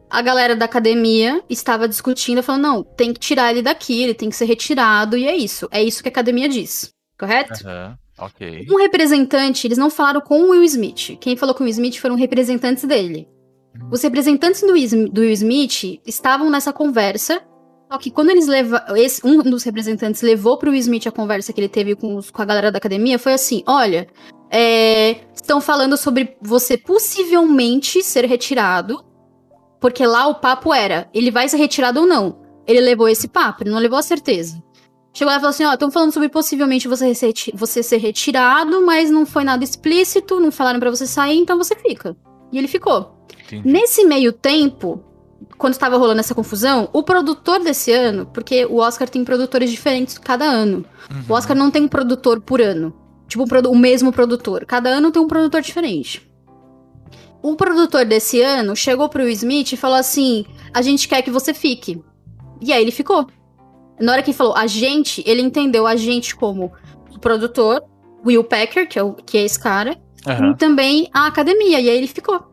A galera da academia estava discutindo, falando: não, tem que tirar ele daqui, ele tem que ser retirado, e é isso. É isso que a academia diz. Correto? Aham, Ok. Um representante, eles não falaram com o Will Smith. Quem falou com o Will Smith foram representantes dele. Os representantes do do Will Smith estavam nessa conversa. Só que quando eles levaram. Um dos representantes levou pro Will Smith a conversa que ele teve com, os- com a galera da academia. Foi assim: olha, é, estão falando sobre você possivelmente ser retirado. Porque lá o papo era: ele vai ser retirado ou não. Ele levou esse papo, ele não levou a certeza. Chegou lá e falou assim: ó, estão falando sobre possivelmente você ser, você ser retirado, mas não foi nada explícito, não falaram pra você sair, então você fica. E ele ficou. Entendi. Nesse meio tempo, quando estava rolando essa confusão, o produtor desse ano, porque o Oscar tem produtores diferentes cada ano. Uhum. O Oscar não tem um produtor por ano. Tipo, o mesmo produtor. Cada ano tem um produtor diferente. O produtor desse ano chegou pro Will Smith e falou assim: a gente quer que você fique. E aí ele ficou. Na hora que ele falou a gente, ele entendeu a gente como o produtor, Will Packer, que é, o, que é esse cara, Aham. e também a academia. E aí ele ficou.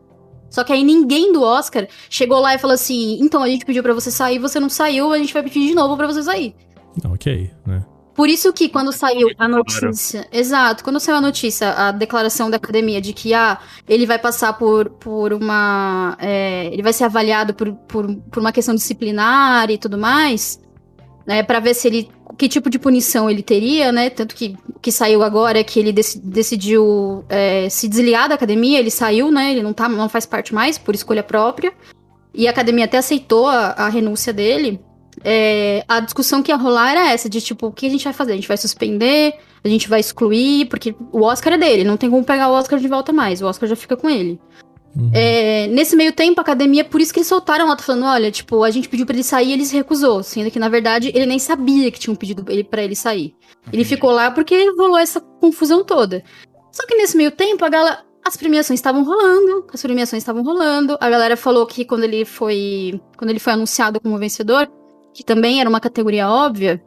Só que aí ninguém do Oscar chegou lá e falou assim: então a gente pediu pra você sair, você não saiu, a gente vai pedir de novo pra você sair. Ok, né? Por isso que quando saiu a notícia. Exato, quando saiu a notícia, a declaração da academia de que ah, ele vai passar por, por uma. é, ele vai ser avaliado por, por, por uma questão disciplinar e tudo mais. Né, para ver se ele. Que tipo de punição ele teria, né? Tanto que que saiu agora é que ele dec- decidiu é, se desligar da academia, ele saiu, né? Ele não, tá, não faz parte mais, por escolha própria. E a academia até aceitou a, a renúncia dele. É, a discussão que ia rolar era essa, de tipo, o que a gente vai fazer? A gente vai suspender, a gente vai excluir, porque o Oscar é dele, não tem como pegar o Oscar de volta mais, o Oscar já fica com ele. Uhum. É, nesse meio tempo, a academia, por isso que eles soltaram a nota falando, olha, tipo, a gente pediu pra ele sair e ele se recusou, sendo que, na verdade, ele nem sabia que tinham pedido ele para ele sair. Ele ficou lá porque rolou essa confusão toda. Só que nesse meio tempo, a galera, as premiações estavam rolando, as premiações estavam rolando. A galera falou que quando ele foi, quando ele foi anunciado como vencedor, que também era uma categoria óbvia,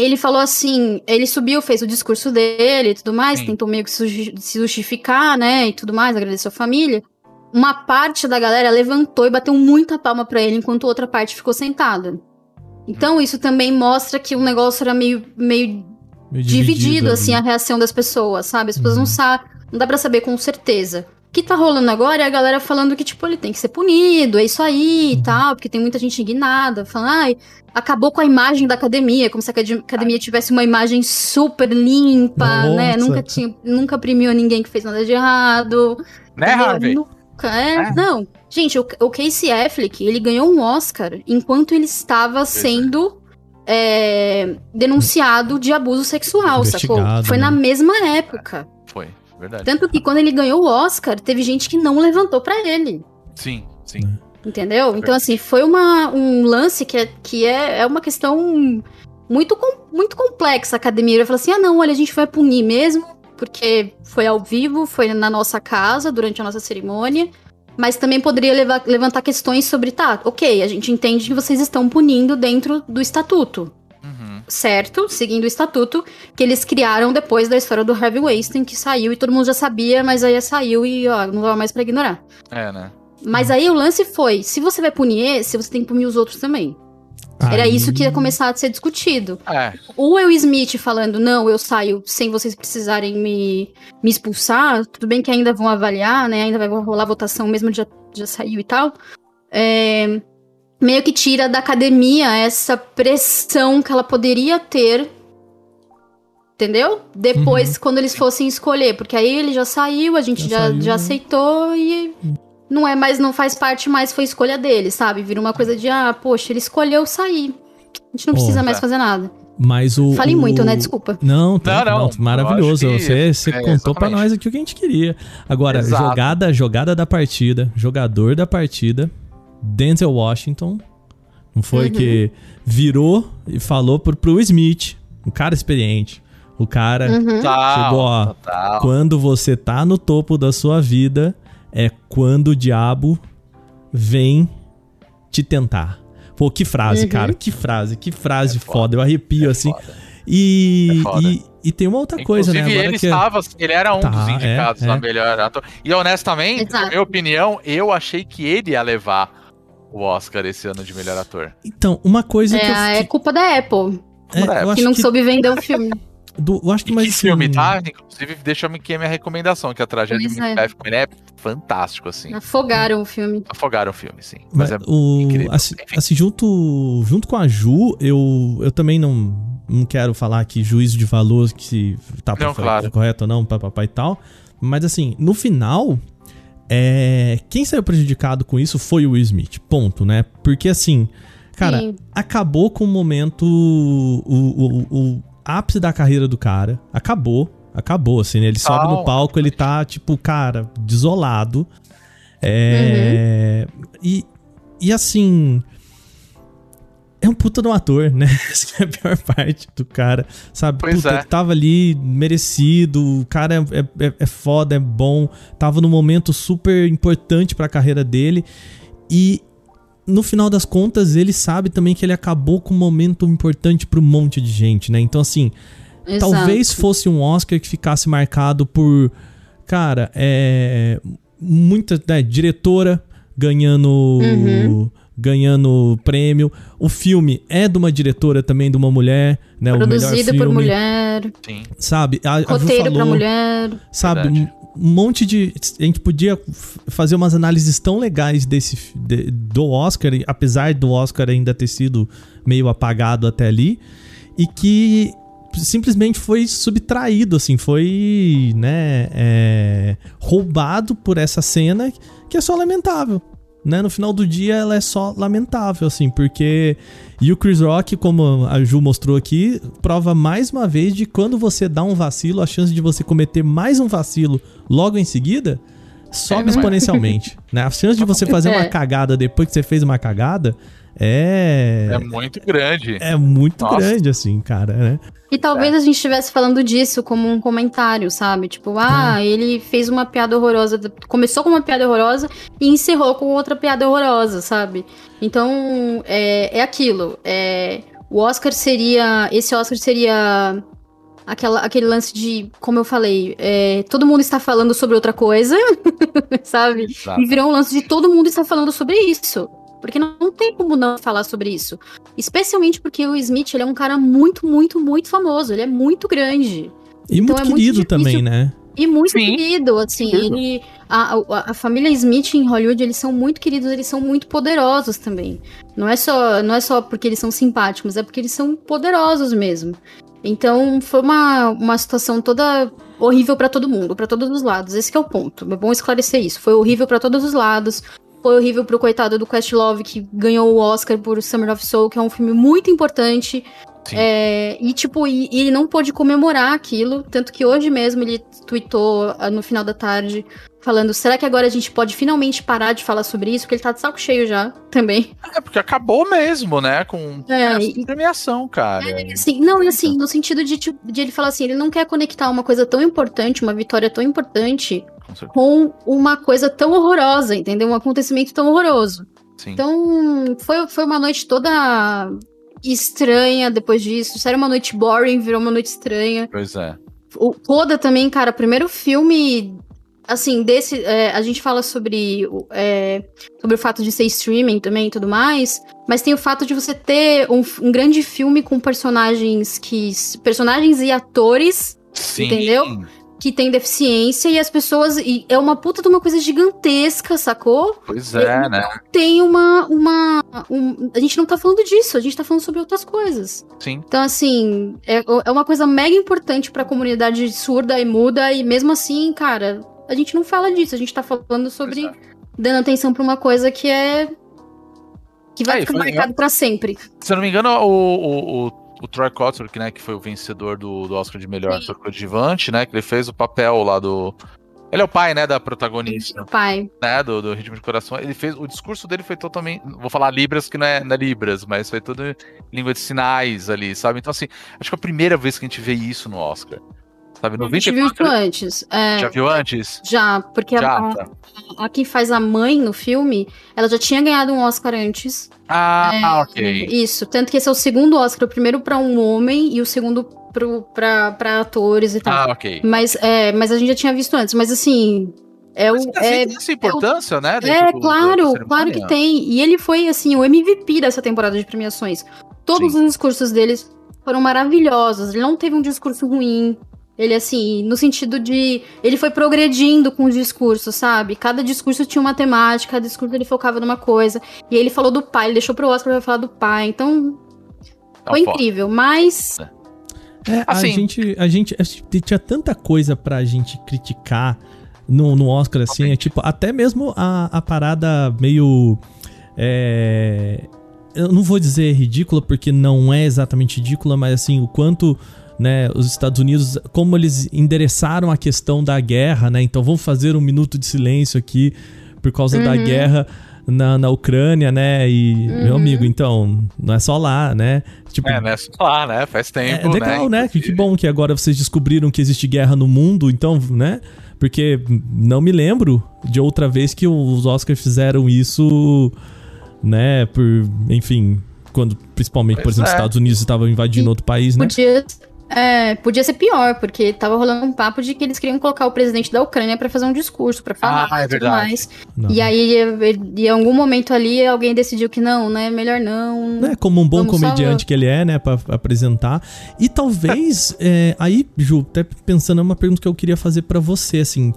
ele falou assim, ele subiu, fez o discurso dele e tudo mais, Sim. tentou meio que se justificar, né, e tudo mais, agradeceu a família. Uma parte da galera levantou e bateu muita palma pra ele, enquanto outra parte ficou sentada. Então isso também mostra que o negócio era meio, meio Meio dividido, ali. assim, a reação das pessoas, sabe? As pessoas não sabem, não dá pra saber com certeza. O que tá rolando agora é a galera falando que, tipo, ele tem que ser punido, é isso aí e tal, porque tem muita gente indignada, falando, ai, acabou com a imagem da academia, como se a acad- academia tivesse uma imagem super limpa, né? Nossa. Nunca, tinha, nunca premiou ninguém que fez nada de errado. Né? Harvey? Nunca, é, É. não. Gente, o, o Casey Affleck, ele ganhou um Oscar enquanto ele estava sendo é, denunciado de abuso sexual, sacou? Foi né? na mesma época. Foi, verdade. Tanto que quando ele ganhou o Oscar, teve gente que não levantou pra ele. Sim, sim. Entendeu? Então, assim, foi uma, um lance que, é, que é, é uma questão muito, muito complexa. A academia vai falar assim: ah, não, olha, a gente vai punir mesmo, porque foi ao vivo, foi na nossa casa, durante a nossa cerimônia. Mas também poderia levar- levantar questões sobre, tá, ok, a gente entende que vocês estão punindo dentro do estatuto. Certo, seguindo o estatuto que eles criaram depois da história do Harvey Weinstein, que saiu e todo mundo já sabia, mas aí saiu e, ó, não dava mais pra ignorar. É, né? Mas aí o lance foi: se você vai punir esse, você tem que punir os outros também. Era Aí- isso que ia começar a ser discutido. É, O Will Smith falando, não, eu saio sem vocês precisarem me, me expulsar, tudo bem que ainda vão avaliar, né? Ainda vai rolar votação, mesmo já, já saiu e tal. É, meio que tira da academia essa pressão que ela poderia ter. Entendeu? Depois, quando eles fossem escolher. Porque aí ele já saiu, a gente Já já, saiu, já né? aceitou e não é mais, não faz parte mais, foi escolha dele, sabe? Vira uma coisa de, ah, poxa, ele escolheu sair. A gente não precisa mais é. fazer nada. Mas o. Falei o- muito, né? Desculpa. Não, tá, Não, não, não, maravilhoso. que- Você, você é, contou pra exatamente. nós aqui o que a gente queria. Agora, Exato. jogada, jogada da partida, jogador da partida, Denzel Washington. Não foi Uhum. que virou e falou pro, pro Smith, um cara experiente. O cara Uhum. Chegou, ó. total. Quando você tá no topo da sua vida, é quando o diabo vem te tentar. Pô, que frase, Uhum. cara. Que frase, que frase É foda. foda. Eu arrepio É assim. foda. E, É foda. e, e tem uma outra coisa, né? Inclusive, Agora ele que é- estava, ele era um Tá, dos indicados é, a é. melhor ator. E honestamente, Exato. na minha opinião, eu achei que ele ia levar o Oscar esse ano de melhor ator. Então, uma coisa que eu É, é culpa da Apple, é, eu que não que, soube vender o filme. do- eu acho que mais assim, filme, tá? Inclusive, deixa eu aqui a minha recomendação, que a tragédia Pois de é. Macbeth Queen é fantástico, assim. Afogaram o filme. Afogaram o filme, sim. Mas Mas é o, incrível. assim, assim, junto, junto com a Ju, eu, eu também não, não quero falar que juízo de valor que se tá Não, foi claro. correto ou não, papapá e tal. Mas assim, no final, é, quem saiu prejudicado com isso foi o Will Smith. Ponto, né? Porque assim, cara, Sim. acabou com o momento. O, o, o, ápice da carreira do cara. Acabou. Acabou, assim, né? Ele sobe no Total. palco, ele tá, tipo, cara, desolado. É. E, e assim. É um, puta no ator, né? Essa é a pior parte do cara, sabe? Pois puta, é. tava ali merecido, o cara é, é, é foda, é bom, tava num momento super importante pra carreira dele e no final das contas ele sabe também que ele acabou com um momento importante pra um monte de gente, né? Então assim, Exato. Talvez fosse um Oscar que ficasse marcado por, cara, é. Muita né, diretora ganhando. Uhum. Ganhando prêmio. O filme é de uma diretora também, de uma mulher, né? o melhor Produzido filme, por mulher, Sim. Sabe? A, a roteiro pra falou, mulher. Sabe? Verdade. Um monte de. A gente podia fazer umas análises tão legais desse de- do Oscar, apesar do Oscar ainda ter sido meio apagado até ali, e que simplesmente foi subtraído, assim, foi, né, é, roubado por essa cena que é só lamentável. Né? No final do dia ela é só lamentável, assim, porque. E o Chris Rock, como a Ju mostrou aqui, prova mais uma vez de quando você dá um vacilo, a chance de você cometer mais um vacilo logo em seguida sobe É, não é? exponencialmente. né? A chance de você fazer uma É. cagada depois que você fez uma cagada é. É muito grande. É muito Nossa. grande, assim, cara, né? E talvez a gente estivesse falando disso como um comentário, sabe? Tipo, ah, ele fez uma piada horrorosa. Começou com uma piada horrorosa e encerrou com outra piada horrorosa, sabe? Então, é, é aquilo. É, o Oscar seria. Esse Oscar seria. Aquela, aquele lance de, como eu falei, é, todo mundo está falando sobre outra coisa, sabe? Exato. E virou um lance de todo mundo está falando sobre isso. Porque não, tem como não falar sobre isso. Especialmente porque o Smith, ele é um cara muito, muito, muito famoso. Ele é muito grande. E Então muito é muito querido difícil- também, né? E muito Sim. querido, assim. Querido. Ele, a, a, a família Smith em Hollywood, eles são muito queridos, eles são muito poderosos também. Não é só, não é só porque eles são simpáticos, é porque eles são poderosos mesmo. Então foi uma, uma situação toda horrível pra todo mundo, pra todos os lados. Esse que é o ponto. É bom esclarecer isso. Foi horrível pra todos os lados. Foi horrível pro coitado do Questlove, que ganhou o Oscar por Summer of Soul, que é um filme muito importante. É, e, tipo, e, e ele não pôde comemorar aquilo. Tanto que hoje mesmo ele tweetou ah, no final da tarde, falando: será que agora a gente pode finalmente parar de falar sobre isso? Porque ele tá de saco cheio já também. É porque acabou mesmo, né? Com É, e- premiação, cara. Assim, não, e assim, no sentido de, tipo, de ele falar assim, ele não quer conectar uma coisa tão importante, uma vitória tão importante, Com com uma coisa tão horrorosa, entendeu? Um acontecimento tão horroroso. Sim. Então, foi, foi uma noite toda estranha depois disso. Era uma noite boring, virou uma noite estranha. Pois é. O Coda também, cara, primeiro filme. Assim, desse. é, a gente fala sobre, o- é, sobre o fato de ser streaming também e tudo mais. Mas tem o fato de você ter um, um grande filme com personagens que. Personagens e atores Sim. Entendeu? Que têm deficiência e as pessoas. E é uma puta de uma coisa gigantesca, sacou? Pois é, né? Tem uma. uma um- a gente não tá falando disso, a gente tá falando sobre outras coisas. Sim. Então, assim, é, é uma coisa mega importante pra comunidade surda e muda, e mesmo assim, cara, a gente não fala disso, a gente tá falando sobre dando atenção pra uma coisa que é. que vai e ficar marcado pra sempre. Se eu não me engano, o, o, o, o Troy Kotsur, que, né, que foi o vencedor do, do Oscar de melhor ator coadjuvante, né? Que ele fez o papel lá do. Ele é o pai, né, da protagonista, Pai. né, do, do Ritmo de Coração. Ele fez, o discurso dele foi totalmente, vou falar Libras, que não é, não é Libras, mas foi tudo em língua de sinais ali, sabe? Então, assim, acho que é a primeira vez que a gente vê isso no Oscar. Sabe, no A gente viu isso 24... antes. É, Já viu antes? já, porque a- Já, a, tá. a que faz a mãe no filme, ela já tinha ganhado um Oscar antes. Ah, ok. Isso, tanto que esse é o segundo Oscar, o primeiro pra um homem e o segundo pra atores e tal. Ah, ok. Mas, é, mas a gente já tinha visto antes. Mas assim, é o. Mas, assim, É, tem essa importância, né? dentro é do- claro, cerimônia. claro que tem. E ele foi, assim, o MVP dessa temporada de premiações. Todos Sim. os discursos deles foram maravilhosos. Ele não teve um discurso ruim. Ele, assim, no sentido de. Ele foi progredindo com os discursos, sabe? Cada discurso tinha uma temática, cada discurso ele focava numa coisa. E aí ele falou do pai, ele deixou pro Oscar pra falar do pai. Então, Tá foi foda. incrível. Mas. É, Assim- a gente, a gente, a gente tinha tanta coisa pra gente criticar no, no Oscar, assim, é tipo, até mesmo a, a parada meio. é, eu não vou dizer ridícula, porque não é exatamente ridícula, mas assim, o quanto. Né, os Estados Unidos, como eles endereçaram a questão da guerra, né? Então vamos fazer um minuto de silêncio aqui por causa da Uhum. guerra. na, na Ucrânia, né? E, Uhum. meu amigo, então, não é só lá, né? Tipo, É, né? Só lá, né? Faz é, tempo, legal, né? Que, que bom que agora vocês descobriram que existe guerra no mundo, então, né? Porque não me lembro de outra vez que os Oscars fizeram isso, né? Por, enfim, quando principalmente, por Pois exemplo, os é. Estados Unidos estavam invadindo E outro país, né? Podia, é, podia ser pior, porque tava rolando um papo de que eles queriam colocar o presidente da Ucrânia pra fazer um discurso, pra falar Ah, é e tudo verdade. mais. Não. E aí, em algum momento ali, alguém decidiu que não, né? Melhor não. né, como um bom Vamos só- comediante que ele é, né, pra apresentar. E talvez, é, aí, Ju, até pensando, é uma pergunta que eu queria fazer pra você, assim,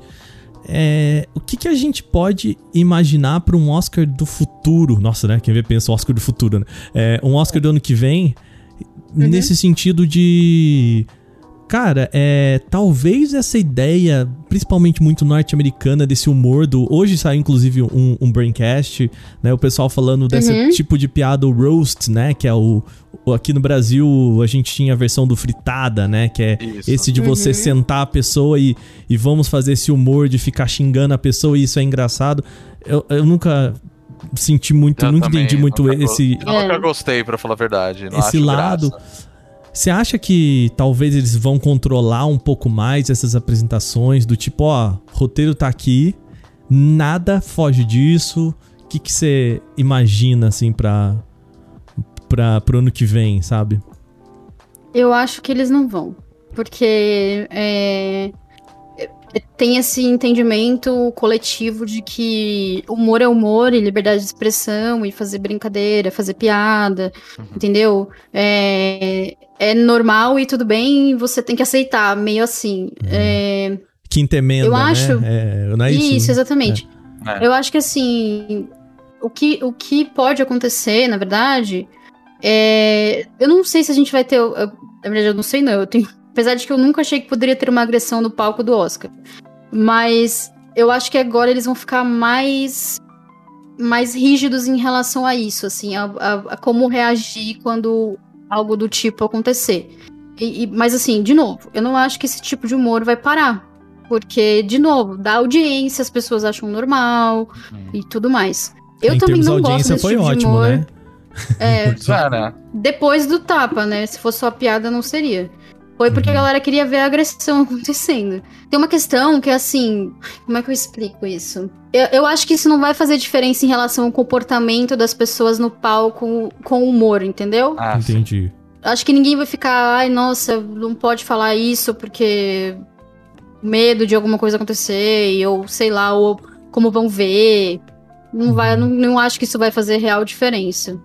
é, o que, que a gente pode imaginar pra um Oscar do futuro? Nossa, né, quem vê pensa Oscar do futuro, né? É, um Oscar do ano que vem, nesse sentido de... Cara, é, talvez essa ideia, principalmente muito norte-americana, desse humor do. Hoje saiu, inclusive, um, um Braincast, né? O pessoal falando desse Uhum. tipo de piada, o roast, né? Que é o, o- Aqui no Brasil a gente tinha a versão do fritada, né? Que é Isso. esse de você Uhum. sentar a pessoa e, e vamos fazer esse humor de ficar xingando a pessoa e isso é engraçado. Eu, eu nunca senti muito, Eu nunca também entendi muito nunca esse, Eu nunca É. gostei, pra falar a verdade. Não esse acho lado. graça. Você acha que talvez eles vão controlar um pouco mais essas apresentações do tipo, ó, roteiro tá aqui, nada foge disso. O que que você imagina assim para para pro ano que vem, sabe? Eu acho que eles não vão. Porque é, tem esse entendimento coletivo de que humor é humor e liberdade de expressão e fazer brincadeira, fazer piada, entendeu? É, é normal e tudo bem, você tem que aceitar, meio assim. É, Quinta emenda, Eu né? acho- É, não é isso? isso, exatamente. É. Eu acho que assim, o que, o que pode acontecer, na verdade, é. Eu não sei se a gente vai ter. eu- na verdade, eu não sei, não. Eu tenho, apesar de que eu nunca achei que poderia ter uma agressão no palco do Oscar. Mas eu acho que agora eles vão ficar mais. mais rígidos em relação a isso, assim, a, a- a como reagir quando algo do tipo acontecer. E- e- mas assim, de novo, eu não acho que esse tipo de humor vai parar. Porque, de novo, dá audiência, as pessoas acham normal e tudo mais. Eu em também de não gosto audiência desse foi tipo de ótimo, humor. né? É, Pois depois do tapa, né? Se fosse só piada, não seria. Foi porque Uhum. a galera queria ver a agressão acontecendo. Tem uma questão que é assim. Como é que eu explico isso? Eu, eu acho que isso não vai fazer diferença em relação ao comportamento das pessoas no palco com humor, entendeu? Ah. Entendi. Acho que ninguém vai ficar, ai, nossa, não pode falar isso porque medo de alguma coisa acontecer, ou sei lá, ou como vão ver. Não vai, não, não acho que isso vai fazer real diferença.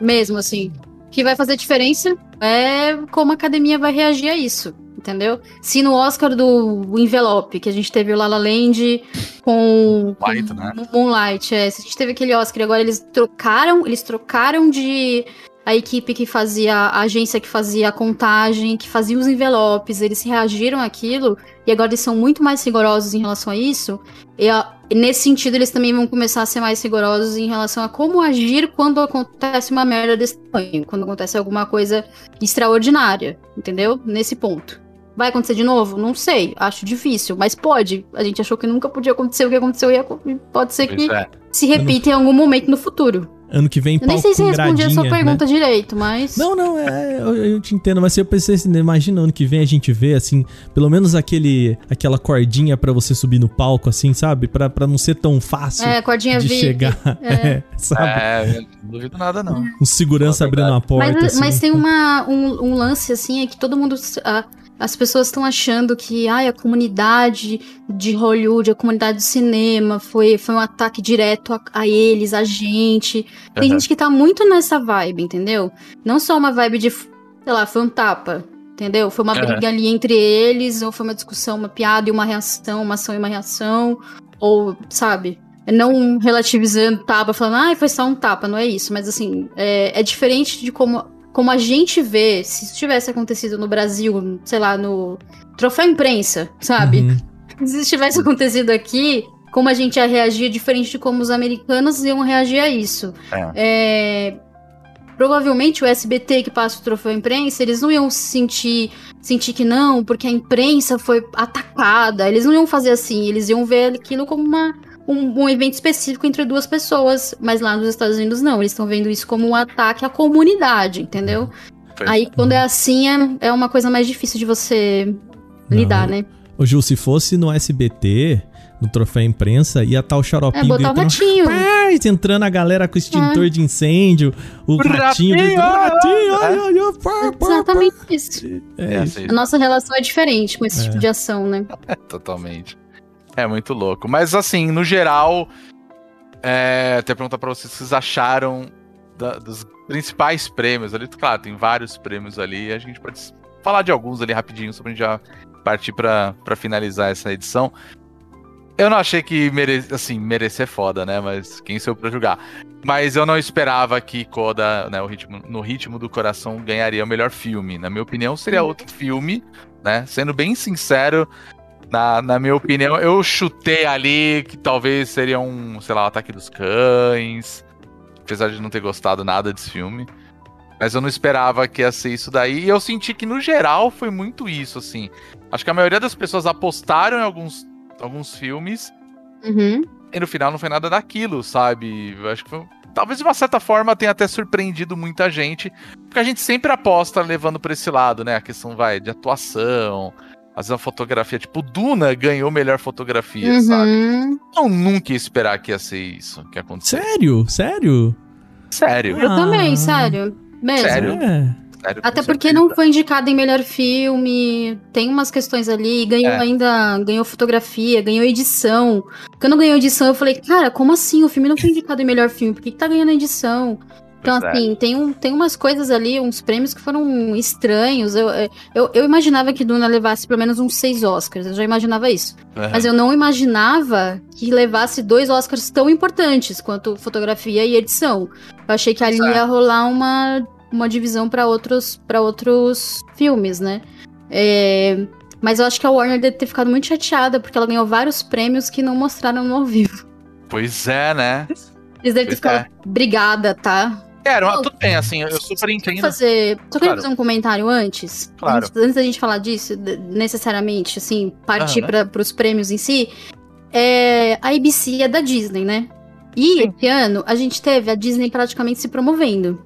Mesmo assim. O que vai fazer diferença é como a academia vai reagir a isso, entendeu? Se no Oscar do Envelope, que a gente teve o La La Land com, com Moonlight, né? Moonlight, é, se a gente teve aquele Oscar e agora eles trocaram, eles trocaram de a equipe que fazia, a agência que fazia a contagem, que fazia os envelopes, eles reagiram àquilo e agora eles são muito mais rigorosos em relação a isso. E a- nesse sentido, eles também vão começar a ser mais rigorosos em relação a como agir quando acontece uma merda desse tamanho, quando acontece alguma coisa extraordinária, entendeu? Nesse ponto. Vai acontecer de novo? Não sei, acho difícil, mas pode. A gente achou que nunca podia acontecer o que aconteceu e pode ser que é. se repita em algum momento no futuro. Ano que vem, Eu nem palco sei se com respondi a sua gradinha, né? pergunta direito, mas. Não, não, é, eu, eu te entendo, mas se eu pensei assim, imagina ano que vem a gente vê, assim, pelo menos aquele, aquela cordinha pra você subir no palco, assim, sabe? Pra, pra não ser tão fácil É, cordinha de VIP. chegar, é, sabe? É, não duvido nada, não. Um segurança a abrindo a porta, Mas, assim. mas tem uma, um, um lance assim, é que todo mundo. a- as pessoas estão achando que ai, a comunidade de Hollywood, a comunidade do cinema, foi, foi um ataque direto a, a eles, a gente. Tem Aham. gente que tá muito nessa vibe, entendeu? Não só uma vibe de, sei lá, foi um tapa. Entendeu? Foi uma Aham. briga ali entre eles, ou foi uma discussão, uma piada e uma reação, uma ação e uma reação, ou, sabe? Não relativizando tapa, falando, ai, foi só um tapa, não é isso. Mas assim, é, é diferente de como como a gente vê, se isso tivesse acontecido no Brasil, sei lá, no troféu imprensa, sabe? Uhum. Se isso tivesse acontecido aqui, como a gente ia reagir é diferente de como os americanos iam reagir a isso. É, Provavelmente o SBT que passa o troféu imprensa, eles não iam sentir, sentir que não, porque a imprensa foi atacada. Eles não iam fazer assim, eles iam ver aquilo como uma, um, um evento específico entre duas pessoas. Mas lá nos Estados Unidos não, eles estão vendo isso como um ataque à comunidade, entendeu? Foi. Aí quando é assim é, é uma coisa mais difícil de você lidar, né? Ô, Gil, se fosse no SBT, no troféu imprensa, ia estar o É, xaropinho botar o gritando, ratinho. Rapaz, entrando a galera com extintor de incêndio, o, O ratinho ratinho, gritando, ratinho, é. ai, ai, ai, pá, pá, Exatamente isso. pá. É, É, assim, A nossa relação é diferente com esse É. tipo de ação, né? Totalmente. É muito louco. Mas assim, no geral, é, até perguntar pra vocês o que vocês acharam da- dos principais prêmios ali. Claro, tem vários prêmios ali. A gente pode falar de alguns ali rapidinho, só pra gente já partir pra, pra finalizar essa edição. Eu não achei que merece, assim, merecer é foda, né? Mas quem sou eu pra julgar? Mas eu não esperava que Coda, né, o ritmo, no ritmo do coração, ganharia o melhor filme. Na minha opinião, seria outro filme, né? Sendo bem sincero, na, na minha opinião, eu chutei ali que talvez seria um, sei lá, o Ataque dos Cães. Apesar de não ter gostado nada desse filme. Mas eu não esperava que ia ser isso daí. E eu senti que, no geral, foi muito isso, assim. Acho que a maioria das pessoas apostaram em alguns, alguns filmes. Uhum. E no final não foi nada daquilo, sabe? Acho que foi. Talvez de uma certa forma tenha até surpreendido muita gente. Porque a gente sempre aposta levando pra esse lado, né? A questão vai de atuação. Às vezes a fotografia, tipo, Duna ganhou melhor fotografia, sabe? Uhum. Eu nunca ia esperar que ia ser isso que aconteceu. Sério? Sério? Sério. Eu Ah. também, sério. Mesmo. Sério? É. sério Até porque certeza. não foi indicado em melhor filme, tem umas questões ali, ganhou É. ainda, ganhou fotografia, ganhou edição. Quando ganhou edição, eu falei, cara, como assim? O filme não foi indicado em melhor filme, por que, que tá ganhando edição? Então, é. assim, tem, um, tem umas coisas ali, uns prêmios que foram estranhos. Eu, eu, eu imaginava que Duna levasse pelo menos uns seis Oscars, eu já imaginava isso. Aham. Mas eu não imaginava que levasse dois Oscars tão importantes quanto fotografia e edição. Eu achei que ali ia rolar uma, uma divisão para outros, pra outros filmes, né? É, mas eu acho que a Warner deve ter ficado muito chateada porque ela ganhou vários prêmios que não mostraram no ao vivo. Pois é, né? Eles devem ter Pois ficado brigada, tá? Era, tudo bem, assim, eu super entendo. fazer, só queria Claro. fazer um comentário antes. Claro. Antes, antes da gente falar disso, necessariamente, assim, partir Aham. para os prêmios em si. É, a ABC é da Disney, né? E esse ano a gente teve a Disney praticamente se promovendo.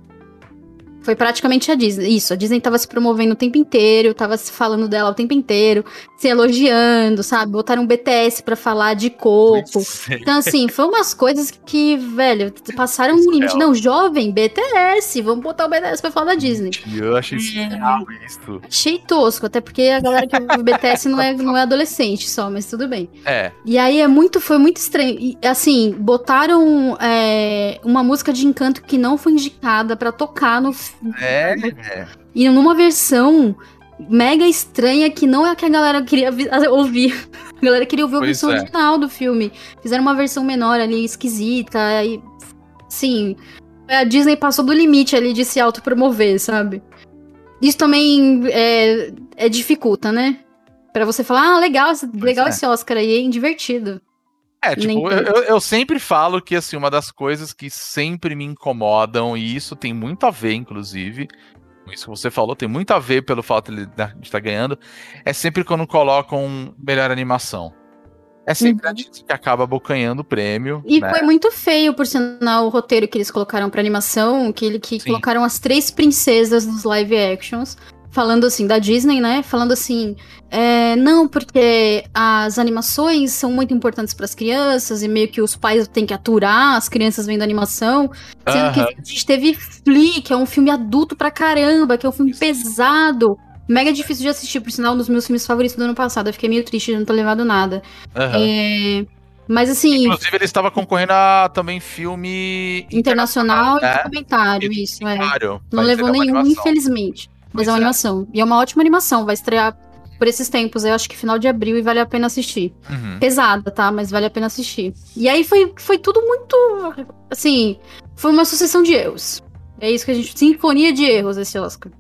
Foi praticamente a Disney. Isso, a Disney tava se promovendo o tempo inteiro, tava se falando dela o tempo inteiro, se elogiando, sabe? Botaram um BTS pra falar de coco. É. Então, assim, foi umas coisas que, velho, passaram um limite. Não, jovem, BTS, vamos botar o BTS pra falar da Disney. Eu achei surreal isso. Achei tosco, até porque a galera que ouve BTS não é, não é adolescente só, mas tudo bem. É, E aí é muito, foi muito estranho. E, assim, botaram é, uma música de encanto que não foi indicada pra tocar no. é, é. E numa versão mega estranha que não é a que a galera queria vi- ouvir. A galera queria ouvir a Pois versão é. original do filme. Fizeram uma versão menor ali, esquisita. E, sim, a Disney passou do limite ali de se autopromover, sabe? Isso também é, é dificulta, né? Pra você falar, ah, legal, esse- legal é. esse Oscar aí, hein? Divertido. É, tipo, eu, eu- sempre falo que, assim, uma das coisas que sempre me incomodam, e isso tem muito a ver, inclusive, isso que você falou, tem muito a ver pelo fato de ele estar ganhando, é sempre quando colocam melhor animação. É sempre Uhum. que acaba abocanhando o prêmio. E né? foi muito feio, por sinal, o roteiro que eles colocaram pra animação, que, ele, que Sim. colocaram as três princesas dos live actions, falando assim, da Disney, né? Falando assim, é, não, porque as animações são muito importantes pras crianças, e meio que os pais têm que aturar as crianças vendo animação. Sendo que a gente teve Flea, que é um filme adulto pra caramba, que é um filme pesado. Mega difícil de assistir, por sinal, um dos meus filmes favoritos do ano passado. Eu fiquei meio triste de não ter levado nada. Aham. É, mas assim, Inclusive, ele estava concorrendo a também filme internacional e né? documentário, isso, é. Não levou nenhum, animação. infelizmente. Mas é uma animação. E é uma ótima animação, vai estrear por esses tempos. Eu acho que final de abril e vale a pena assistir. Uhum. Pesada, tá? Mas vale a pena assistir. E aí foi, foi tudo muito. Assim, foi uma sucessão de erros. É isso que a gente. Sinfonia de erros esse Oscar.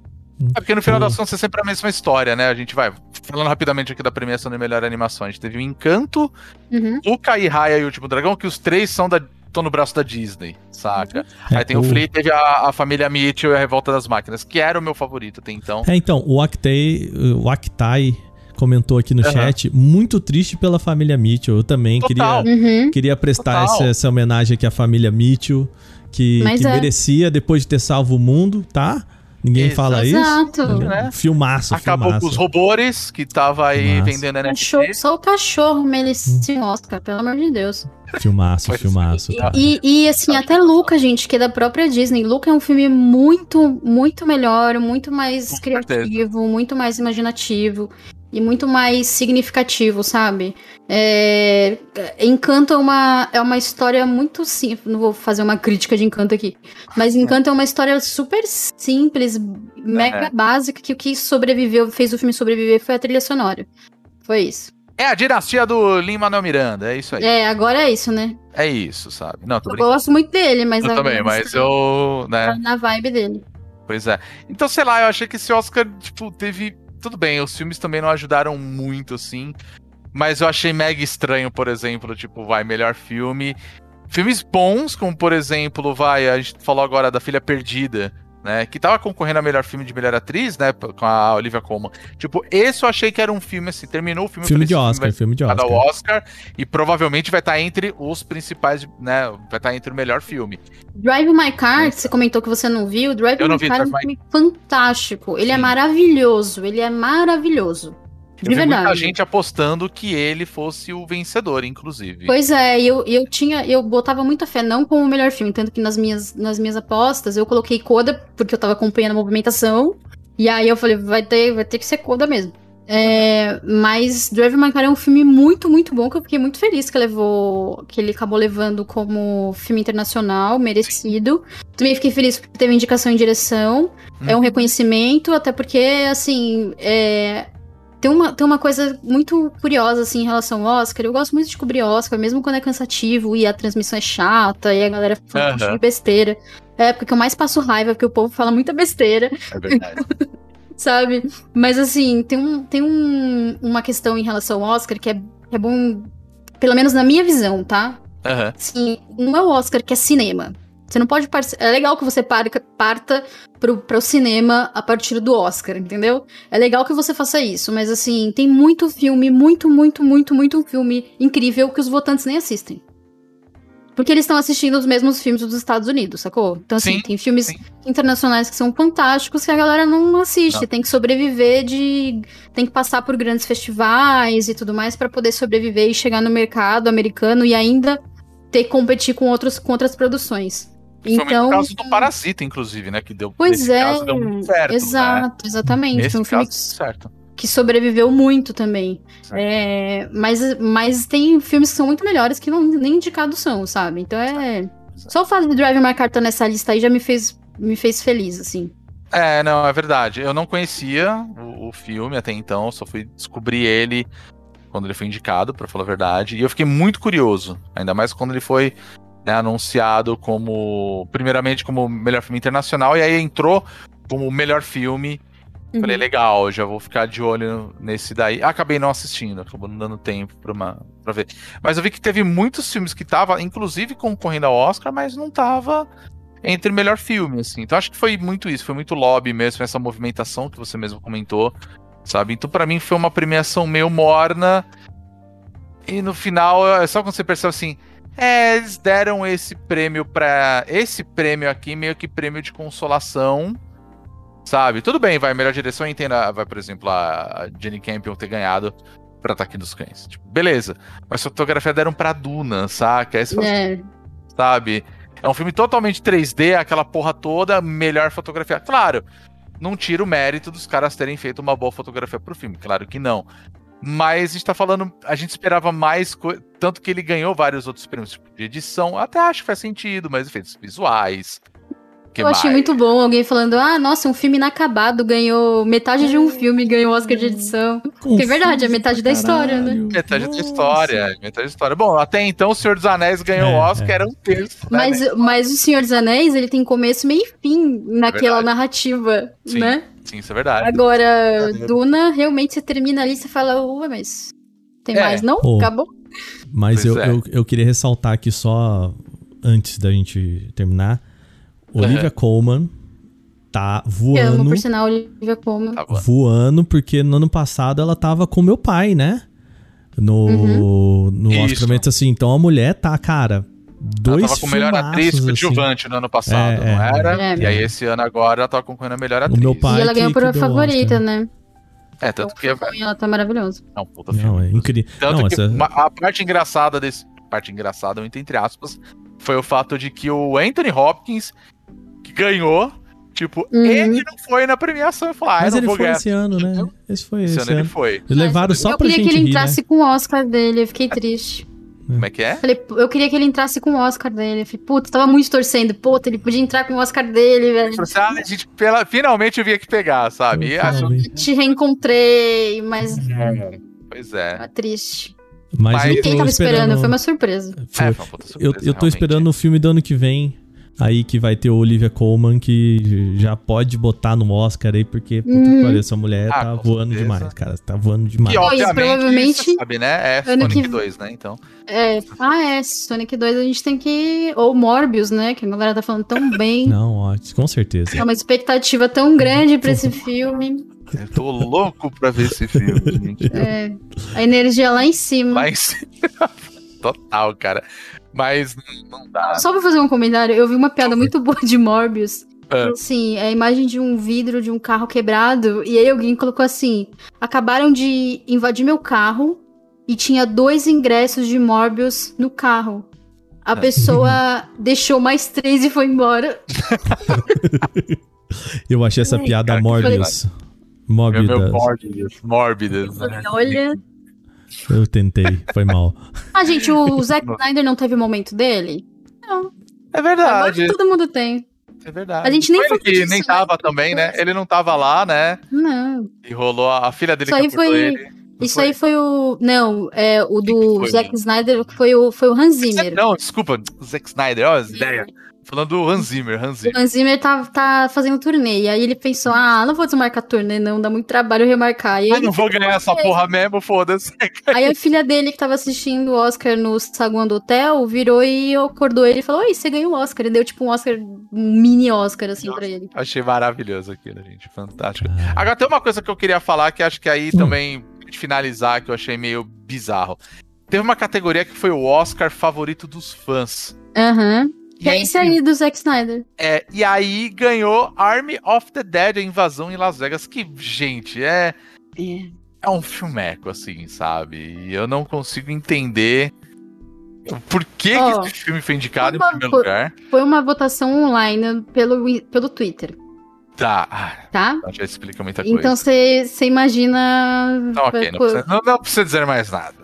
É porque no final das contas é sempre a mesma história, né? A gente vai. Falando rapidamente aqui da premiação de melhor animação, a gente teve o Encanto, Uhum. o Kai Raya e o Último Dragão, que os três são da. Estão no braço da Disney, saca? É, Aí tem o Flea, teve a, a família Mitchell e a Revolta das Máquinas, que era o meu favorito até então. É, então, o Actai, o Actai comentou aqui no Aham. chat, muito triste pela família Mitchell. Eu também Total. queria, Uhum. queria prestar essa, essa homenagem aqui à família Mitchell, que, que é. merecia depois de ter salvo o mundo, tá? Ninguém Exato. fala isso. Exato. né? Filmaço, Acabou filmaço. com os robôs que tava aí Massa. vendendo Cachorro, NFT. só o cachorro merecia um Oscar, pelo amor de Deus. Filmaço, Pois filmaço. Tá. E, e, assim, até Luca, gente, que é da própria Disney. Luca é um filme muito, muito melhor, muito mais Com certeza. criativo, muito mais imaginativo e muito mais significativo, sabe? É... Encanto é uma, é uma história muito simples. Não vou fazer uma crítica de Encanto aqui. Mas Encanto é uma história super simples, mega É. básica, que o que sobreviveu, fez o filme sobreviver foi a trilha sonora. Foi isso. É a dinastia do Lin-Manuel Miranda, é isso aí. É, agora é isso, né? É isso, sabe? Não, Eu gosto muito dele, mas Eu também, mas eu, né, na vibe dele. pois é. Então, sei lá, eu achei que esse Oscar, tipo, teve, tudo bem, os filmes também não ajudaram muito, assim, mas eu achei mega estranho, por exemplo, tipo, vai, melhor filme, filmes bons, como, por exemplo, vai, a gente falou agora da Filha Perdida, né, que tava concorrendo a melhor filme de melhor atriz, né, com a Olivia Colman. Tipo, esse eu achei que era um filme, assim, terminou o filme... Filme de Oscar, vai filme de Oscar. Oscar e provavelmente vai estar entre os principais, né? Vai estar entre o melhor filme. Drive My Car, que você comentou que você não viu, Drive Eu não My vi Car é um My- filme fantástico. Ele é Sim. maravilhoso, ele é maravilhoso. Eu De vi muita verdade. gente apostando que ele fosse o vencedor, inclusive. Pois é, eu, eu tinha, eu botava muita fé, não como o melhor filme, tanto que nas minhas, nas minhas apostas eu coloquei Coda, porque eu tava acompanhando a movimentação, e aí eu falei, vai ter, vai ter que ser Coda mesmo. É, mas Drive My Car é um filme muito, muito bom, que eu fiquei muito feliz que levou, que ele acabou levando como filme internacional, merecido. Também fiquei feliz porque teve indicação em direção, é um Uhum. reconhecimento, até porque, assim, é, tem uma, tem uma coisa muito curiosa, assim, em relação ao Oscar. Eu gosto muito de cobrir Oscar, mesmo quando é cansativo e a transmissão é chata e a galera fala de besteira. É a época que eu mais passo raiva, porque o povo fala muita besteira, É verdade. sabe? Mas, assim, tem, um, tem um, uma questão em relação ao Oscar que é, é bom, pelo menos na minha visão, tá? Assim, não é o Oscar que é cinema. Você não pode. parce- É legal que você parta pro, pro cinema a partir do Oscar, entendeu? É legal que você faça isso, mas assim, tem muito filme, muito, muito, muito, muito filme incrível que os votantes nem assistem. Porque eles estão assistindo os mesmos filmes dos Estados Unidos, sacou? Então, assim, Sim, tem filmes sim. internacionais que são fantásticos que a galera não assiste. Não. Tem que sobreviver de. Tem que passar por grandes festivais e tudo mais pra poder sobreviver e chegar no mercado americano e ainda ter que competir com, outros, com outras produções. Então. caso do Parasita, inclusive, né? Que deu. Pois é, caso, deu muito certo. Né? exato, exatamente. Nesse Foi um filme caso, certo. que sobreviveu muito também. É, mas, mas tem filmes que são muito melhores que não, nem indicados são, sabe? Então é. Só o fato de Drive My Car estar nessa lista aí já me fez, me fez feliz, assim. É, não, é verdade. Eu não conhecia o, o filme até então, só fui descobrir ele quando ele foi indicado, pra falar a verdade. E eu fiquei muito curioso, ainda mais quando ele foi né, anunciado como, primeiramente, como melhor filme internacional, e aí entrou como melhor filme. Falei, Uhum. legal, já vou ficar de olho nesse daí. Acabei não assistindo, acabou não dando tempo pra, uma, pra ver. Mas eu vi que teve muitos filmes que tava, inclusive concorrendo ao Oscar, mas não tava entre melhor filme, assim. Então acho que foi muito isso, foi muito lobby mesmo, essa movimentação que você mesmo comentou, sabe? Então pra mim foi uma premiação meio morna. E no final, é só quando você percebe assim, é, eles deram esse prêmio pra. Esse prêmio aqui, meio que prêmio de consolação. Sabe? Tudo bem, vai, melhor direção, eu entendo. a- Vai, por exemplo, a Jenny Campion ter ganhado pra Ataque dos Cães. Tipo, beleza. Mas fotografia deram pra Duna, saca? É, sabe? É um filme totalmente 3D, aquela porra toda, melhor fotografia. Claro, não tira o mérito dos caras terem feito uma boa fotografia pro filme, claro que não. Mas a gente tá falando, a gente esperava mais coisa, tanto que ele ganhou vários outros prêmios tipo, de edição, até acho que faz sentido, mas efeitos visuais. Que eu achei mais? muito bom alguém falando, ah, nossa, um filme inacabado ganhou metade de um filme ganhou Oscar de edição. Porque é verdade, é metade da história, né? Metade da Nossa. história, metade da história. Bom, até então o Senhor dos Anéis ganhou É, o Oscar, é. era um terço. né, Mas, né? mas o Senhor dos Anéis, ele tem começo, meio e fim naquela verdade. narrativa, Sim. né? Sim, isso é verdade. Agora, Verdadeiro. Duna, realmente você termina ali e você fala, ué, mas tem É. mais não? Pô. Acabou? Mas eu, é. eu, eu queria ressaltar aqui só antes da gente terminar. Olivia Aham. Colman tá Que amo, voando. por sinal, Olivia Colman. Tá. Voando, porque no ano passado ela tava com meu pai, né? No, Uhum. no. Oscar assim. Então a mulher tá, cara, dois ela tava com melhor atriz assim. coadjuvante no ano passado, É, não é. era? É. e aí esse ano agora ela tá concorrendo a melhor O atriz. meu pai e ela que- ganhou por que o favorita, né? É, tanto que ela tá maravilhosa. um puta Não, filme. é incrível. Tanto Não, que essa- uma- a parte engraçada desse. Parte engraçada, muito entre aspas, foi o fato de que o Anthony Hopkins, que ganhou, tipo, Uhum. ele não foi na premiação e falou: ah, Mas eu não ele foi ganhar. esse ano, né? Esse foi Esse esse, ano ele ano. foi. Eles levaram só eu pra queria gente que ele rir, né? entrasse com o Oscar dele, eu fiquei triste. Como é que é? Falei, eu queria que ele entrasse com o Oscar dele. Eu falei, puta, tava muito torcendo. Puta, ele podia entrar com o Oscar dele, velho. Assim, ah, a gente, pela- finalmente eu vim aqui pegar, sabe? E, ah, Finalmente. Te reencontrei, mas pois é. tava triste. Mas, Mas- eu Ninguém tava esperando... esperando, foi uma surpresa. foi. É, foi uma puta Eu, surpresa, eu tô realmente. esperando o filme do ano que vem. Aí que vai ter o Olivia Colman, que já pode botar no Oscar aí, porque, puta que Uhum. pariu, essa mulher Ah, tá voando certeza. demais, cara. Tá voando demais. Pois, obviamente, provavelmente, você sabe, né? É ano Sonic que- 2, né? Então. É, ah, é, Sonic 2 a gente tem que. Ou Morbius, né? Que a galera tá falando tão bem. Não, ó, com certeza. É uma expectativa tão grande pra esse filme. Eu tô louco pra ver esse filme, gente. É, a energia lá em cima. Mas. Total, cara. Mas não dá. Só pra fazer um comentário, eu vi uma piada muito boa de Morbius. Ah. Assim, é a imagem de um vidro de um carro quebrado. E aí alguém colocou assim: acabaram de invadir meu carro e tinha dois ingressos de Morbius no carro. A pessoa deixou mais três e foi embora. Eu achei essa piada cara, que Morbius. Mórbida. né? Olha. Eu tentei, foi mal. Ah, gente, o Zack Snyder não teve o momento dele? É Agora verdade. todo mundo tem. É verdade. A gente nem Foi ele que nem né? tava também, né? Ele não tava lá, né? Não. E rolou a, a filha dele Isso aí que acordou foi- ele. Não Isso aí foi o. Não, é o do foi, Zack né? Snyder, foi o, foi o Hans Zimmer. Não, desculpa, o Zack Snyder, ó, as ideias. Falando do Hans Zimmer, Hans O Zimmer. Hans Zimmer tá, tá fazendo turnê. E aí ele pensou: ah, não vou desmarcar turnê, não, dá muito trabalho remarcar. E aí, Ah, não vou ganhar essa porra mesmo, foda-se. aí a filha dele, que tava assistindo o Oscar no saguão do hotel, virou e acordou ele e falou: Oi, você ganhou o Oscar. E deu tipo um Oscar, um mini Oscar, assim, pra ele. Achei maravilhoso aquilo, gente. Fantástico. Agora tem uma coisa que eu queria falar que acho que aí também, de finalizar, que eu achei meio bizarro. Teve uma categoria que foi o Oscar favorito dos fãs. Aham. Que é E esse aí do Zack Snyder. É, e aí ganhou Army of the Dead, a invasão em Las Vegas, que, gente, é. É um filmeco, assim, sabe? E eu não consigo entender por que, Ó, que esse filme foi indicado em uma primeiro co- lugar. Foi uma votação online pelo, pelo Twitter, Tá, tá? então já explica muita coisa. Então você imagina. Não, ok, não precisa, não, não precisa dizer mais nada.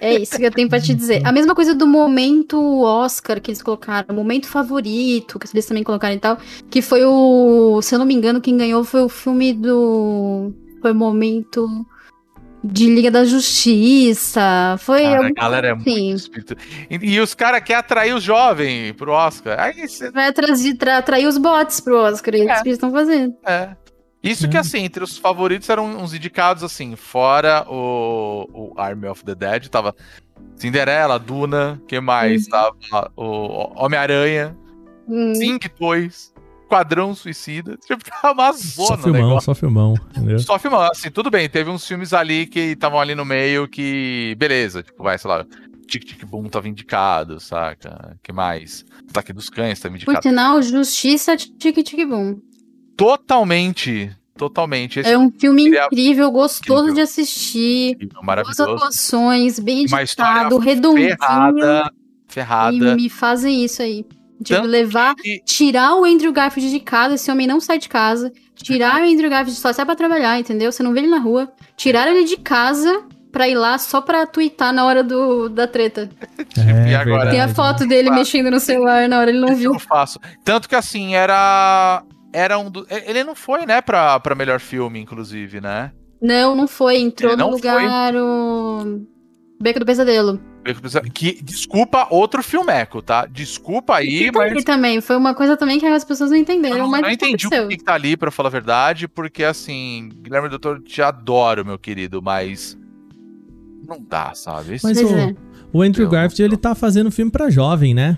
É isso que eu tenho pra te dizer. A mesma coisa do momento Oscar que eles colocaram, momento favorito, que eles também colocaram e tal, que foi o, se eu não me engano, quem ganhou foi o filme do foi o momento de Liga da Justiça, foi Cara, a galera é muito Sim. espírito. E, e os caras querem atrair os jovens pro Oscar. Aí você. vai atrair, tra- atrair os bots pro Oscar, é isso É. que eles estão fazendo. É. Isso que, assim, entre os favoritos eram uns indicados, assim, fora o, o Army of the Dead, tava Cinderela, Duna, que mais? Uhum. Tava o Homem-Aranha, Hum, Sing 2, Quadrão Suicida. Tipo, tava uma Só zona o filmão, negócio. só filmão, entendeu? Só filmando, assim, tudo bem, teve uns filmes ali que estavam ali no meio que, beleza, tipo, vai, sei lá, Tic Tic Boom tava indicado, saca? que mais? Ataque dos Cães tava por indicado. sinal, Justiça Tic Tic Boom. Totalmente, totalmente. Esse É um filme Seria incrível, gostoso incrível. de assistir. Boas maravilhoso. atuações, bem editado, redondinho. ferrada, E ferrada. me fazem isso aí. Tipo, Tanto levar, que- tirar o Andrew Garfield de casa, esse homem não sai de casa. Tirar o Andrew Garfield só sai pra trabalhar, entendeu? Você não vê ele na rua. Tirar ele de casa pra ir lá só pra twittar na hora do, da treta. É, e agora? Tem a foto dele mexendo no celular na hora, ele não viu. Eu faço. Tanto que assim, era. Era um do... Ele não foi, né, pra, pra melhor filme, inclusive, né? Não, não foi. Entrou Ele no não lugar o. Beco do Pesadelo. Que, desculpa, outro filmeco, tá? Desculpa aí, E mas. também. Foi uma coisa também que as pessoas não entenderam. Eu não, mas não entendi o aconteceu. que, que tá ali, pra falar a verdade, porque assim, Guilherme Doutor, te adoro, meu querido, mas. Não dá, sabe? Esse- Mas o, é. o Andrew Eu- Garfield, ele tá fazendo filme pra jovem, né?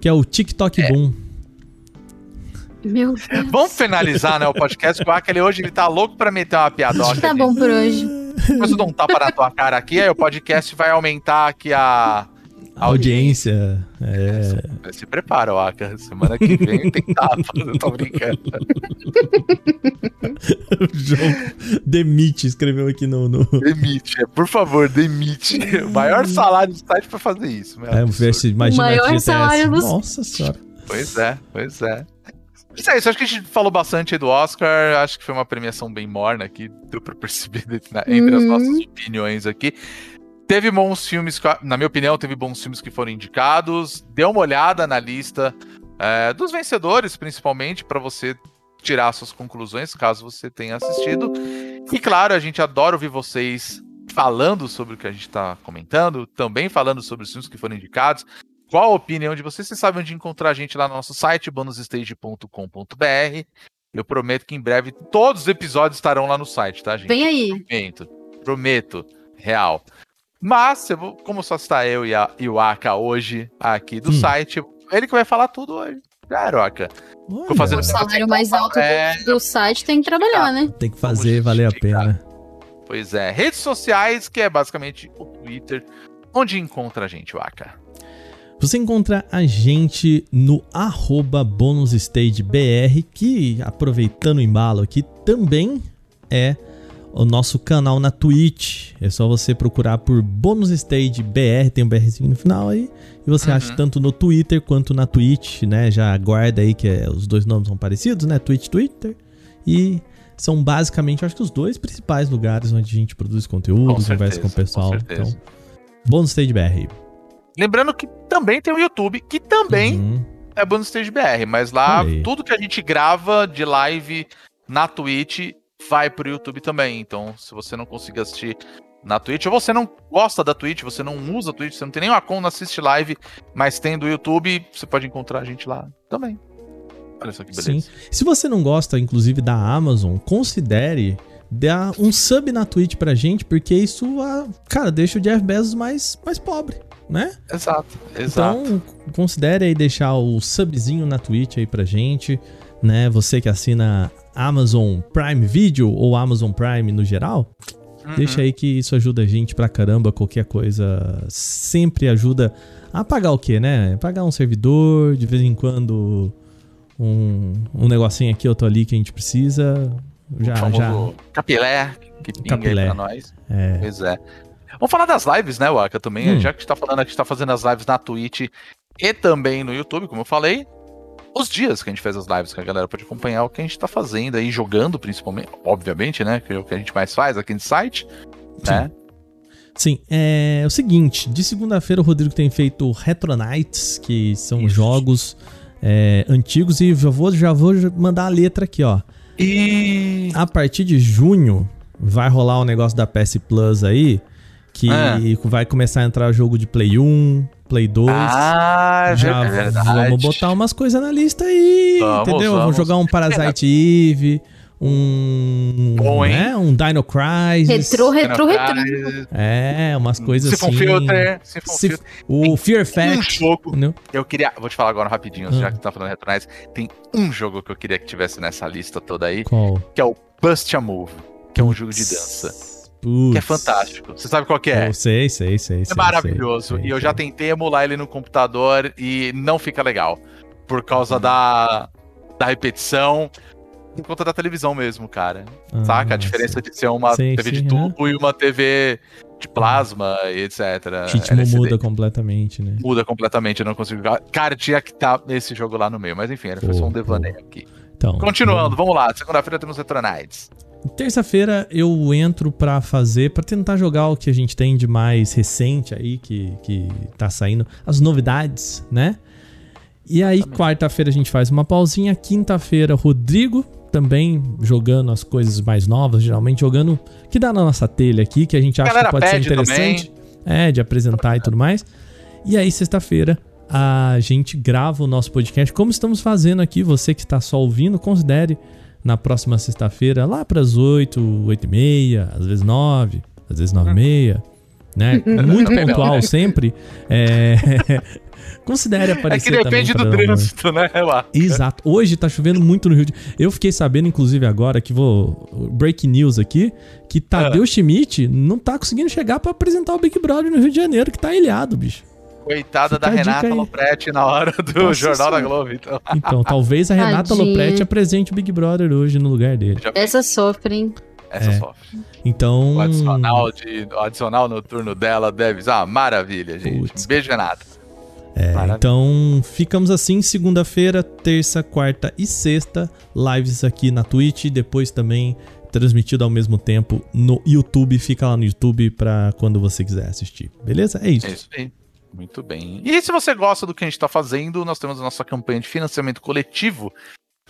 Que é o TikTok Boom. Meu Deus. Vamos finalizar, né, o podcast com o Aka, ele hoje ele tá louco pra meter uma piadoca. Tá aqui. bom por hoje. Depois eu dou um tapa na tua cara aqui, aí o podcast vai aumentar aqui a... A audiência. É. Se prepara, Aka. Semana que vem tem tapa, eu tô brincando. o João demite, escreveu aqui no. no... Demite, é, por favor, demite. O maior salário do site pra fazer isso. É, absurdo. verse, imagina O maior salário do- Nossa senhora. Pois é, pois é. Isso é isso, acho que a gente falou bastante aí do Oscar, acho que foi uma premiação bem morna aqui, deu pra perceber entre as Uhum. nossas opiniões aqui. Teve bons filmes, na minha opinião, teve bons filmes que foram indicados. Dê uma olhada na lista é, dos vencedores, principalmente, pra você tirar suas conclusões, caso você tenha assistido. E claro, a gente adora ouvir vocês falando sobre o que a gente tá comentando, também falando sobre os filmes que foram indicados. Qual a opinião de vocês? Vocês sabem onde encontrar a gente lá no nosso site, bonusstage.com.br. Eu prometo que em breve todos os episódios estarão lá no site, tá, gente? Vem aí. Prometo. Prometo. Real. Mas, eu vou, como só está eu e, a, e o Aka hoje aqui do Hum. site, ele que vai falar tudo hoje. Aka. Olha, fazendo- O salário mais alto do- É. do site tem que trabalhar, né? Tem que fazer Vamos valer a pena. Pois é. Redes sociais, que é basicamente o Twitter. Onde encontra a gente, o Aka? Você encontra a gente no arroba bonusstagebr, que, aproveitando o embalo aqui, também é o nosso canal na Twitch. É só você procurar por bonusstagebr, tem um BRzinho no final aí. E você Uhum. acha tanto no Twitter quanto na Twitch, né? Já aguarda aí que é- os dois nomes são parecidos, né? Twitch, Twitter. E são basicamente, acho que os dois principais lugares onde a gente produz conteúdo, Com conversa com o pessoal. com então, bonusstagebr. Lembrando que também tem o YouTube, que também Uhum. é Bonus Stage BR, mas lá aí. tudo que a gente grava de live na Twitch vai pro YouTube também. Então, se você não conseguir assistir na Twitch, ou você não gosta da Twitch, você não usa a Twitch, você não tem nenhuma conta, assiste live, mas tem do YouTube, você pode encontrar a gente lá também. Olha só que beleza. Sim. Se você não gosta, inclusive, da Amazon, considere dar um sub na Twitch pra gente, porque isso, ah, cara, deixa o Jeff Bezos mais, mais pobre, né? Exato, exato. Então, considere aí deixar o subzinho na Twitch aí pra gente, né? Você que assina Amazon Prime Video ou Amazon Prime no geral, Uhum. deixa aí que isso ajuda a gente pra caramba. Qualquer coisa sempre ajuda a pagar o quê, né? Pagar um servidor, de vez em quando um, um negocinho aqui, outro ali que a gente precisa. Já, já. capilé, que pinga Capilé. aí pra nós. É. Pois é. Vamos falar das lives, né, Waka, também. Hum. Já que a gente tá falando a gente tá fazendo as lives na Twitch e também no YouTube, como eu falei. Os dias que a gente fez as lives, que a galera pode acompanhar o que a gente tá fazendo aí, jogando principalmente, obviamente, né? Que é o que a gente mais faz aqui no site, né? Sim, é o seguinte, de segunda-feira o Rodrigo tem feito Retro Nights, que são Isso. jogos é, antigos, e já vou, já vou mandar a letra aqui, ó. E. A partir de junho vai rolar o negócio da PS Plus aí, que Ah. vai começar a entrar jogo de Play 1, Play 2. Ah, é já verdade. vamos botar umas coisas na lista aí, Vamos, entendeu? Vamos vamos. jogar um Parasite Eve, um, Bom, hein? né, um Dino Crisis. Retrô, retrô, retrô. É, umas coisas Se for assim. filter, se for Se- filter. o Fear Um Fact. jogo. entendeu? Eu queria. Vou te falar agora rapidinho, Ah. já que tu tá falando Retronais. Tem um jogo que eu queria que tivesse nessa lista toda aí, Qual? que é o Bust a Move, que é um jogo de dança. Que é fantástico. Você sabe qual que é? Eu sei, sei, sei. É sei, maravilhoso. sei, e eu sei. já tentei emular ele no computador e não fica legal. Por causa da, da repetição. Por conta da televisão mesmo, cara. Ah, Saca? A diferença de ser uma TV de tubo e uma TV de plasma e etc. Ritmo LCD. muda completamente, né? Muda completamente, eu não consigo. Cara, tinha que estar esse jogo lá no meio. Mas enfim, era foi só Pô, um devaneio aqui. Então, Continuando, vamos lá. Segunda-feira temos Retronites. Terça-feira eu entro pra fazer, pra tentar jogar o que a gente tem de mais recente aí, que, que tá saindo, as novidades, né? E aí, quarta-feira a gente faz uma pausinha. Quinta-feira, Rodrigo também jogando as coisas mais novas, geralmente jogando que dá na nossa telha aqui, que a gente acha Galera que pode ser interessante. É, de apresentar e tudo mais. E aí, sexta-feira, a gente grava o nosso podcast, como estamos fazendo aqui. Você que está só ouvindo, considere na próxima sexta-feira, lá para as 8, 8 e meia, às vezes 9, às vezes 9 e meia, né? Muito pontual sempre. É, Considere É que aparecer depende também do trânsito, né, lá? Exato. Hoje tá chovendo muito no Rio de Eu fiquei sabendo, inclusive, agora, que vou. Break news aqui, que Tadeu Ah. Schmidt não tá conseguindo chegar pra apresentar o Big Brother no Rio de Janeiro, que tá ilhado, bicho. Coitada Fica da Renata. Lopretti na hora do Nossa Jornal da Senhora. Globo, então. Então, talvez a Renata Tadinha. Lopretti apresente o Big Brother hoje no lugar dele. Essa sofre, hein? essa É. sofre. Então. O adicional, de, o adicional noturno dela deve ser uma maravilha, gente. Putz. Um beijo, Renata. É, então ficamos assim segunda-feira, terça, quarta e sexta, lives aqui na Twitch, depois também transmitido ao mesmo tempo no YouTube, fica lá no YouTube pra quando você quiser assistir. Beleza? É isso. É isso aí. Muito bem. E se você gosta do que a gente tá fazendo, nós temos a nossa campanha de financiamento coletivo.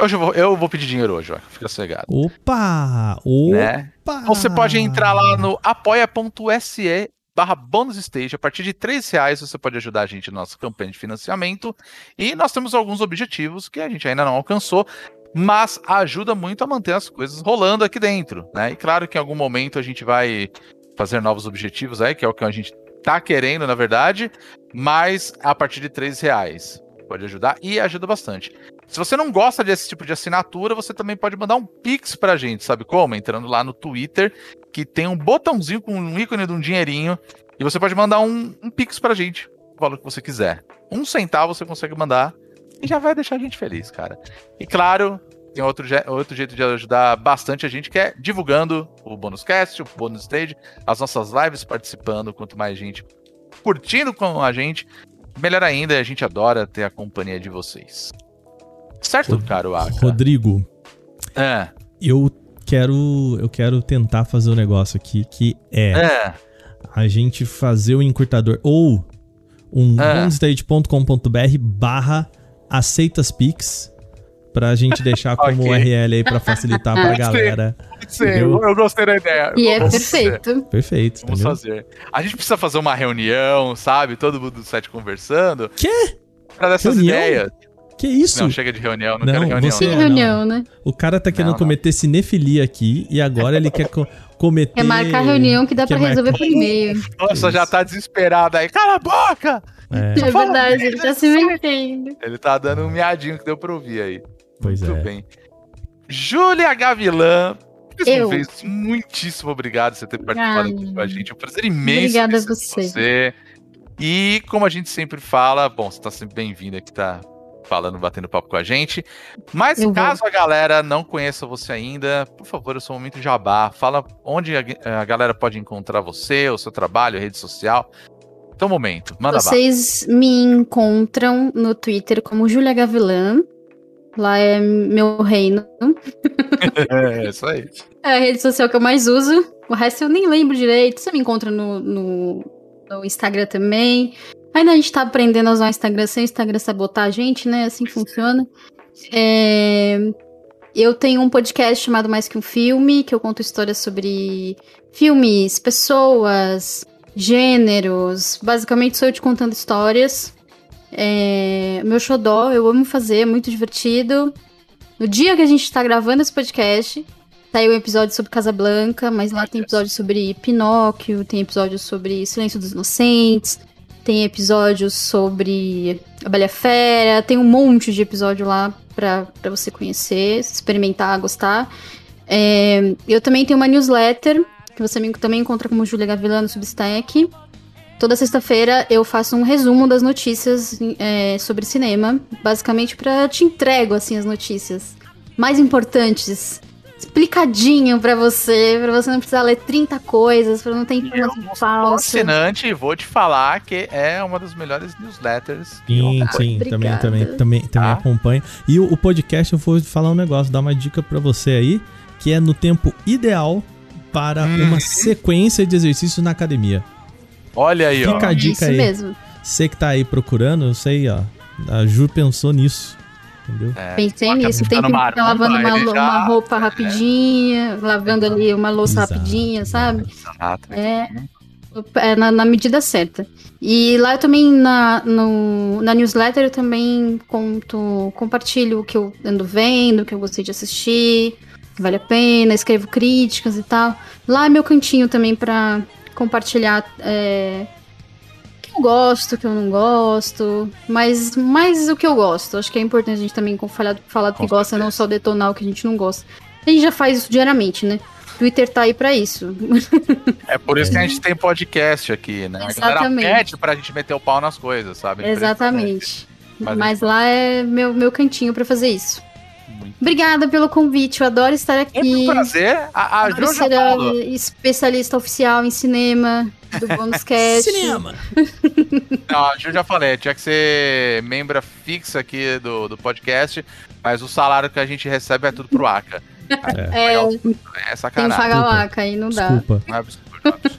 Hoje eu vou, eu vou pedir dinheiro hoje, ó. Fica sossegado. Opa! Opa! Né? Então você pode entrar lá no apoia.se barra bônus stage. A partir de 3 reais você pode ajudar a gente na nossa campanha de financiamento. E nós temos alguns objetivos que a gente ainda não alcançou, mas ajuda muito a manter as coisas rolando aqui dentro. Né? E claro que em algum momento a gente vai fazer novos objetivos aí, que é o que a gente tá querendo, na verdade, mas a partir de 3 reais. Pode ajudar e ajuda bastante. Se você não gosta desse tipo de assinatura, você também pode mandar um pix pra gente, sabe como? Entrando lá no Twitter, que tem um botãozinho com um ícone de um dinheirinho, e você pode mandar um, um pix pra gente, o valor que você quiser. Um centavo você consegue mandar e já vai deixar a gente feliz, cara. E claro, tem outro, outro jeito de ajudar bastante a gente, que é divulgando o Bônus Cast, o Bônus Stage, as nossas lives participando, quanto mais gente curtindo com a gente, melhor ainda, a gente adora ter a companhia de vocês. Certo, caro Aka? Rodrigo, É, eu quero eu quero tentar fazer um negócio aqui que é é. a gente fazer o encurtador ou um É. barra aceitaspix pra gente deixar como Ok. URL aí pra facilitar pra galera. Sim, Entendeu? eu gostei da ideia. E é perfeito. Perfeito, Vamos entendeu? fazer. A gente precisa fazer uma reunião, sabe? Todo mundo do set conversando. Quê? Pra dessas Reunião? ideias. Que isso? Não, chega de reunião, não, Não, quero reunião. você- É, reunião, né? O cara tá querendo Não, não. cometer cinefilia aqui e agora ele quer co- cometer. É marcar reunião que dá quer pra resolver marcar- por e-mail. Nossa, já tá desesperado aí. Cala a boca! É, É verdade, ele tá se metendo. Ele tá dando um miadinho que deu pra ouvir aí. Pois Muito é. bem. Júlia Gavilã. Mais Eu. uma vez, muitíssimo obrigado por você ter participado Ah, aqui com a gente. É um prazer imenso. Obrigada a você. você. E como a gente sempre fala, bom, você tá sempre bem-vindo aqui, tá falando, batendo papo com a gente. Mas Eu vou. caso a galera não conheça você ainda, por favor, eu sou o momento jabá. Fala onde a, a galera pode encontrar você, o seu trabalho, rede social. Então, momento, manda bala. Vocês me encontram no Twitter como Julia Gavilã. Lá é meu reino. É, isso aí. É a rede social que eu mais uso. O resto eu nem lembro direito. Você me encontra no, no, no Instagram também. Ainda a gente tá aprendendo a usar o Instagram sem o Instagram sabotar a gente, né? Assim funciona. É, Eu tenho um podcast chamado Mais Que Um Filme, que eu conto histórias sobre filmes, pessoas, gêneros. Basicamente sou eu te contando histórias. É, Meu xodó, eu amo fazer, é muito divertido. No dia que a gente tá gravando esse podcast, saiu um episódio sobre Casablanca, mas lá tem episódio sobre Pinóquio, tem episódio sobre Silêncio dos Inocentes, tem episódios sobre A Bela Fera, tem um monte de episódio lá pra você conhecer, experimentar, gostar. É, eu também tenho uma newsletter, que você também encontra como Julia Gavilã no Substack. Toda sexta-feira eu faço um resumo das notícias é, sobre cinema, basicamente pra te entrego assim as notícias mais importantes, explicadinho pra você, pra você não precisar ler 30 coisas, pra não ter Eu informação sou falsa. assinante e vou te falar que é uma das melhores newsletters. que eu Sim, sim, também, Obrigada. também, também, também Tá. acompanho. E o, o podcast eu vou falar um negócio, dar uma dica pra você aí, que é no tempo ideal para Hum. uma sequência de exercícios na academia. Olha aí, ó. Fica a dica Isso aí. mesmo. Você que tá aí procurando, eu sei, ó. A Ju pensou nisso. Entendeu? É, Pensei coloca nisso. Tem que ficar maromba, lavando uma, ele lo- já- uma roupa rapidinha, lavando ali uma louça Exato, rapidinha, sabe? Exato. É, é na, na medida certa. E lá eu também, na, no- na newsletter, eu também conto, compartilho o que eu ando vendo, o que eu gostei de assistir, que vale a pena, escrevo críticas e tal. Lá é meu cantinho também pra compartilhar é, eu gosto, o que eu não gosto, mas mais o que eu gosto. Acho que é importante a gente também falar, falar do que Com gosta, certeza. não só detonar o que a gente não gosta. A gente já faz isso diariamente, né? Twitter tá aí pra isso. É por isso que a gente tem podcast aqui, né? A galera Exatamente. pede pra gente meter o pau nas coisas, sabe? Exatamente. Mas Mas, a lá é meu, meu cantinho pra fazer isso. Muito. Obrigada pelo convite, eu adoro estar aqui. Muito um prazer. A, a Ju já falou. especialista oficial em cinema do Bônus Cast. Cinema! Não, a Ju já falei, tinha que ser membra fixa aqui do, do podcast, mas o salário que a gente recebe é tudo pro ACA. É, É tem que sacanagem. pagar laca aí, não dá. Desculpa. É absurdo.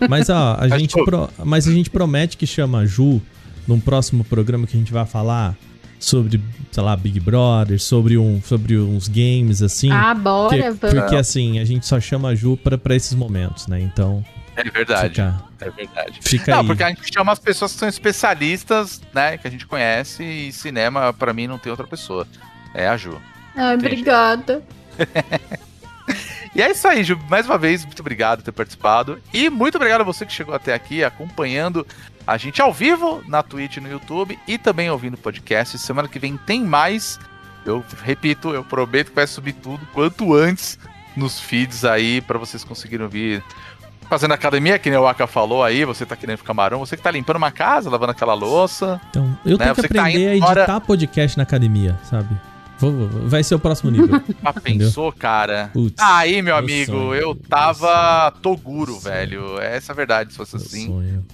Mas ó, a Mas, gente pro- mas a gente promete que chama a Ju num próximo programa que a gente vai falar sobre, sei lá, Big Brother, sobre, um, sobre uns games assim. Ah, bora, porque, vamos. porque assim, a gente só chama a Ju pra, pra esses momentos, né? Então, É verdade. fica, É verdade. fica Não, aí. porque a gente chama as pessoas que são especialistas, né? Que a gente conhece, e cinema, pra mim, não tem outra pessoa. É a Ju. Ai, Entendi. obrigada. E é isso aí, Ju. Mais uma vez, muito obrigado por ter participado. E muito obrigado a você que chegou até aqui acompanhando a gente ao vivo na Twitch no YouTube e também ouvindo o podcast. Semana que vem tem mais. Eu repito, eu prometo que vai subir tudo quanto antes nos feeds aí pra vocês conseguirem ouvir. Fazendo academia, que nem o Aka falou aí, você tá querendo ficar marrom, você que tá limpando uma casa, lavando aquela louça. Então, eu né, tenho que você que tá aprender a editar podcast na academia, sabe? Vai ser o próximo nível. Ah, pensou, cara? Putz, Aí, meu meu amigo, sonho, eu meu tava Toguro, Meu velho. Essa é a verdade, se fosse assim. sonho.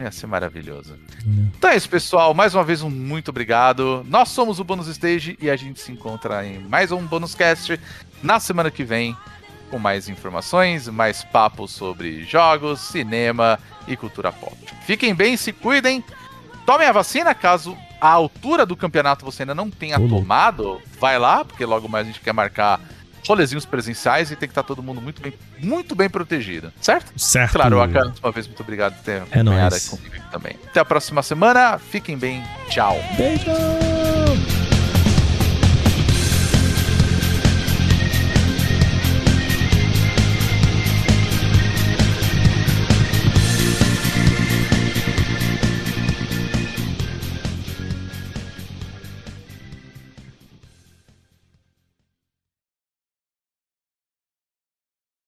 Ia ser maravilhoso. né? Então é isso, pessoal. Mais uma vez, um muito obrigado. Nós somos o Bônus Stage e a gente se encontra em mais um Bônus Cast na semana que vem com mais informações, mais papos sobre jogos, cinema e cultura pop. Fiquem bem, se cuidem. Tomem a vacina caso a altura do campeonato você ainda não tenha tomado. Vai lá, porque logo mais a gente quer marcar rolezinhos presenciais e tem que estar todo mundo muito bem, muito bem protegido, certo? Certo. Claro, mais uma vez, muito obrigado por ter É acompanhado nóis. aqui comigo também. Até a próxima semana. Fiquem bem. Tchau. Beijo!